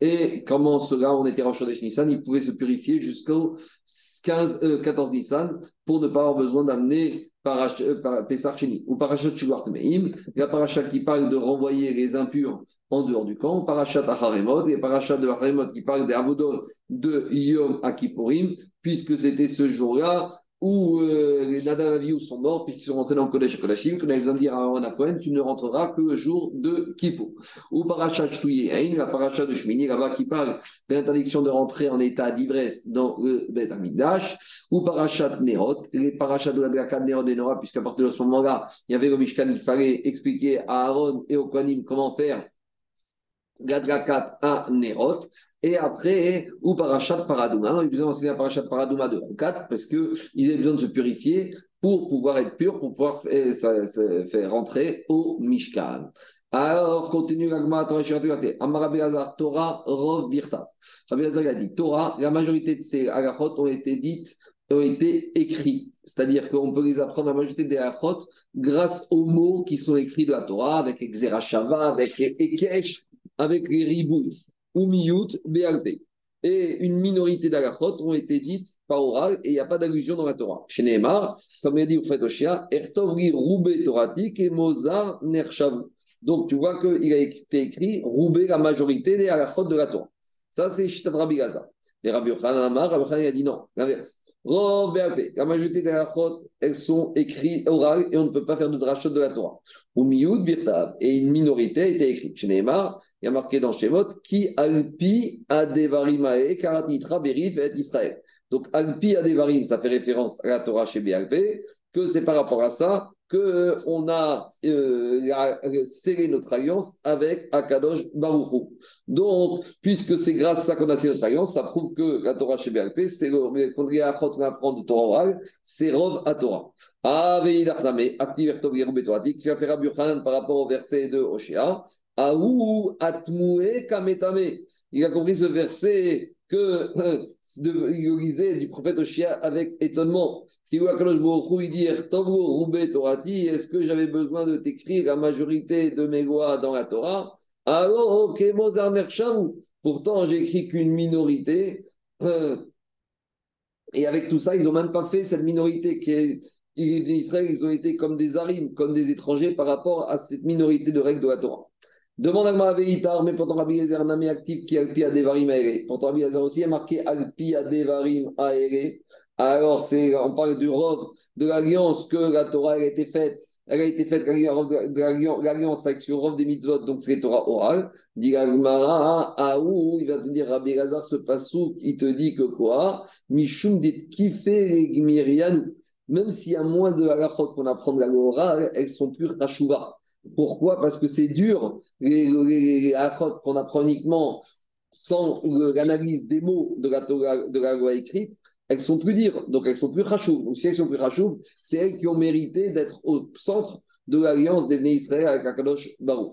Et comment cela, on était en Chodesh Nissan, ils pouvaient se purifier jusqu'au 15, 14 Nissan pour ne pas avoir besoin d'amener euh, Pessar Chéni. Ou Parachat Meim, la parachat qui parle de renvoyer les impurs en dehors du camp, Parachat Acharemot, et Parachat de Acharemot qui parle des Avodot de Yom Akipurim, puisque c'était ce jour-là où euh, les Nadavaviou sont morts puisqu'ils sont rentrés dans le Kodesh Kodashim, qu'on avait besoin de dire à Aaron tu ne rentreras que le jour de Kippour. Ou Parachat Shtuyein, la Parachat de Shmini, là-bas qui parle de l'interdiction de rentrer en état d'ivresse dans le Bet Amidash. Ou Parachat Nerot, les Parachats de la Draka Nerot et Nora, puisqu'à partir de ce moment-là, il y avait le Mishkan, il fallait expliquer à Aaron et au Kohanim comment faire Gadrakat à. Et après, ou Parachat Paradouma. Ils besoin d'enseigner Parachat Paradouma de 4 parce qu'ils avaient besoin de se purifier pour pouvoir être purs, pour pouvoir faire, rentrer au Mishkan. Alors, continue l'agma Amarabe Azar, Torah, Rov, Birtav. Rabbi Azar a dit Torah, la majorité de ces agachot ont été dites, ont été écrits. C'est-à-dire qu'on peut les apprendre, la majorité des agachot, grâce aux mots qui sont écrits de la Torah, avec Exerashava, avec Ekesh, avec les ribouilles, ou miyut, BLP. Et une minorité d'agachot ont été dites par oral et il n'y a pas d'allusion dans la Torah. Chez Neymar, comme il a dit au fait Oshia, Ertovri Roubé Toratik et Mozart Nershavu. Donc tu vois qu'il a été écrit Roubé la majorité des agachot de la Torah. Ça, c'est Shitad Rabbi Gaza. Et Rabbi Yochanan Amar, Rabbi Yochanan a dit non, l'inverse. La majorité des halachot, elles sont écrites orales et on ne peut pas faire de drachot de la Torah. Ou miyud birtav. Et une minorité été écrite. Chez Neymar, il y a marqué dans Shemot, qui alpi adevarimae karatitra berit et Israël. Donc alpi adevarim, ça fait référence à la Torah chez BLP, que c'est par rapport à ça qu'on a euh, scellé notre alliance avec Akadosh Baruchou. Donc, puisque c'est grâce à ça qu'on a scellé notre alliance, ça prouve que la Torah chez BLP, c'est qu'on apprend de Torah orale, c'est Rov à Torah. Tu vas faire par rapport au verset de Oshéa. Aou atmoué kametame. Il a compris ce verset que euh, lisait du prophète Oshia avec étonnement. Si vous il dit est-ce que j'avais besoin de t'écrire la majorité de mes lois dans la Torah? Alors, ok, Pourtant, j'ai écrit qu'une minorité. Euh, et avec tout ça, ils n'ont même pas fait cette minorité qui est. Israël, ils ont été comme des arimes, comme des étrangers par rapport à cette minorité de règles de la Torah. Demande à Gmaravéitar, mais pourtant Rabbi Yezer Namé actif qui Alpi Adevarim Aere. Pourtant Rabbi Yezer aussi a marqué Alpi Adevarim Aere. Alors, c'est, on parle du rov de l'alliance que la Torah a été faite. Elle a été faite l'alliance avec sur rov des mitzvot, donc c'est Torah orale. Dit Agmara, ah où il va te dire Rabbi Lazar, ce passou, il te dit que quoi? Mishum dit kiffé les Gmirian. Même s'il y a moins de halachot qu'on apprend de la orale, elles sont pures tachouva. Pourquoi? Parce que c'est dur, les, les, qu'on apprend uniquement sans l'analyse des mots de la, de la loi écrite, elles sont plus dures, donc elles sont plus rachouves. Donc si elles sont plus rachouves, c'est elles qui ont mérité d'être au centre de l'alliance des Israël avec Akadosh Baruch.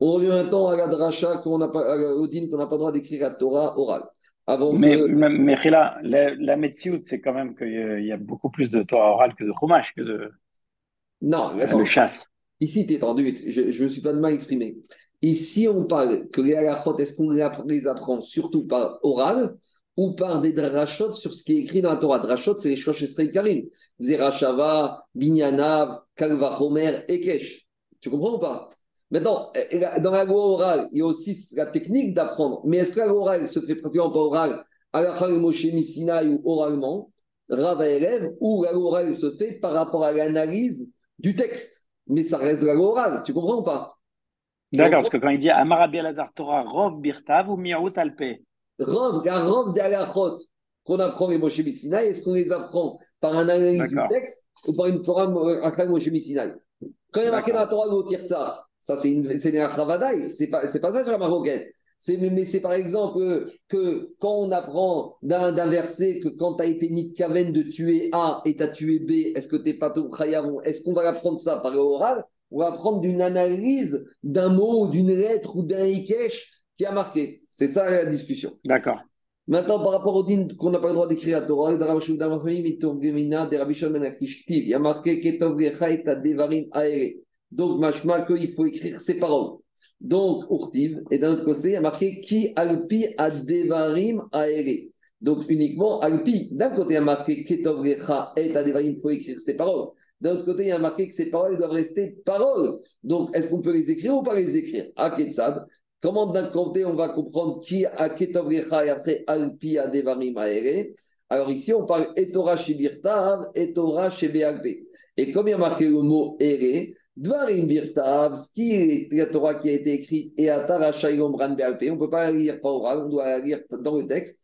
On revient maintenant à la dracha qu'on n'a pas, au qu'on n'a pas le droit d'écrire la Torah orale. Avant mais, mais, la, la c'est quand même qu'il y a beaucoup plus de Torah orale que de Chumash, que de non, le chasse. Ici, tu tendu, je ne me suis pas de mal exprimé. Ici, on parle que les halachot, est-ce qu'on les apprend surtout par oral ou par des drachot sur ce qui est écrit dans la Torah? Drachot, c'est les Shosh Esrei Karim. Zerachava, Binyana, Kalvachomer, Ekesh. Tu comprends ou pas? Maintenant, euh, dans la loi orale, il y a aussi la technique d'apprendre. Mais est-ce que la loi orale se fait pratiquement par oral, la Moshe Misinaï ou oralement, Rava élève, ou la loi orale se fait par rapport à l'analyse du texte? Mais ça reste la loi orale. Tu comprends ou pas? D'accord, parce que quand il dit Amarabi Alazar Torah, Rov Birtav ou Miaout Alpe? Rov, la Rov de qu'on apprend les Moshe Misinaï, est-ce qu'on les apprend par un analyse du texte ou par une Torah à Moshe Misinaï Quand il y a marqué la Torah au Tirtzar, ça, c'est une, une c'est pas, c'est pas ça sur la marocaine. C'est, mais c'est par exemple que quand on apprend d'un, verset que quand tu as été nitkaven de tuer A et tu as tué B, est-ce que tu n'es pas tout Est-ce qu'on va apprendre ça par oral? On va apprendre d'une analyse d'un mot, d'une lettre ou d'un ikesh qui a marqué. C'est ça la discussion. D'accord. Maintenant, par rapport au din qu'on n'a pas le droit d'écrire à Torah, il y a marqué. Donc, machma qu'il faut écrire ces paroles. Donc, urtiv, et d'un autre côté, il y a marqué qui alpi adevarim aere. Donc, uniquement alpi. D'un côté, il y a marqué ketov et adevarim, il faut écrire ces paroles. D'un autre côté, il y a marqué que ces paroles doivent rester paroles. Donc, est-ce qu'on peut les écrire ou pas les écrire? À Ketsad. Comment d'un côté, on va comprendre qui a et après alpi adevarim aere Alors, ici, on parle etora shebirtav, etora shebeagbe. Et comme il y a marqué le mot ere, Dvarim Birtav, ce qui est la Torah qui a été écrite, et Atara Shailom Ran on ne peut pas la lire par oral, on doit la lire dans le texte.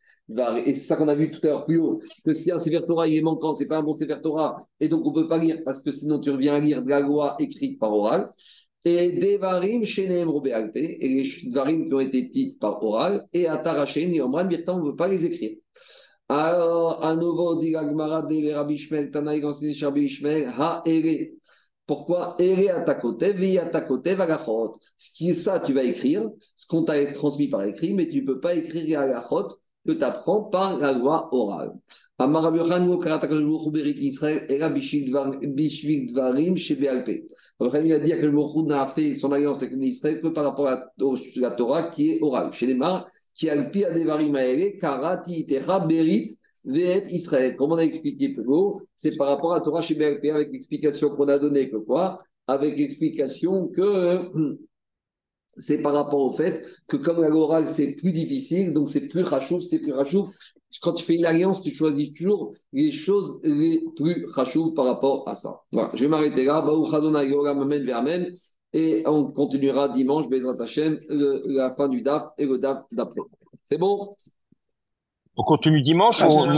Et c'est ça qu'on a vu tout à l'heure plus haut, que si un Sefer Torah il est manquant, c'est pas un bon Sefer Torah, et donc on ne peut pas lire, parce que sinon tu reviens à lire de la loi écrite par oral. Et Devarim Shenem Robealte, et les Dvarim qui ont été dites par oral, et Atara Shailom Ran on ne peut pas les écrire. Alors, à nouveau, dit Gagmara Tanaï, enseigné Rabbi Ishmael, Ha Ere. Pourquoi Ere à ta côté, vi à ta côté, vagachot? Ce qui est ça, tu vas écrire, ce qu'on t'a transmis par écrit, mais tu ne peux pas écrire vagachot que tu apprends par la loi orale. BLP. Il a dit que le n'a fait son alliance avec Israël que par rapport à la Torah qui est orale. Chez les qui a le pire des Varim Karati, Techa, Berit, Israël. Comme on a expliqué plus haut, c'est par rapport à Torah chez avec l'explication qu'on a donnée que quoi? Avec l'explication que [clears throat] c'est par rapport au fait que comme la c'est plus difficile, donc c'est plus rachouf, c'est plus rachouf. Quand tu fais une alliance, tu choisis toujours les choses les plus rachouf par rapport à ça. Voilà, je vais m'arrêter là. Et on continuera dimanche, Bezrat Hashem, la fin du DAP et le DAP d'après. C'est bon? On continue dimanche ou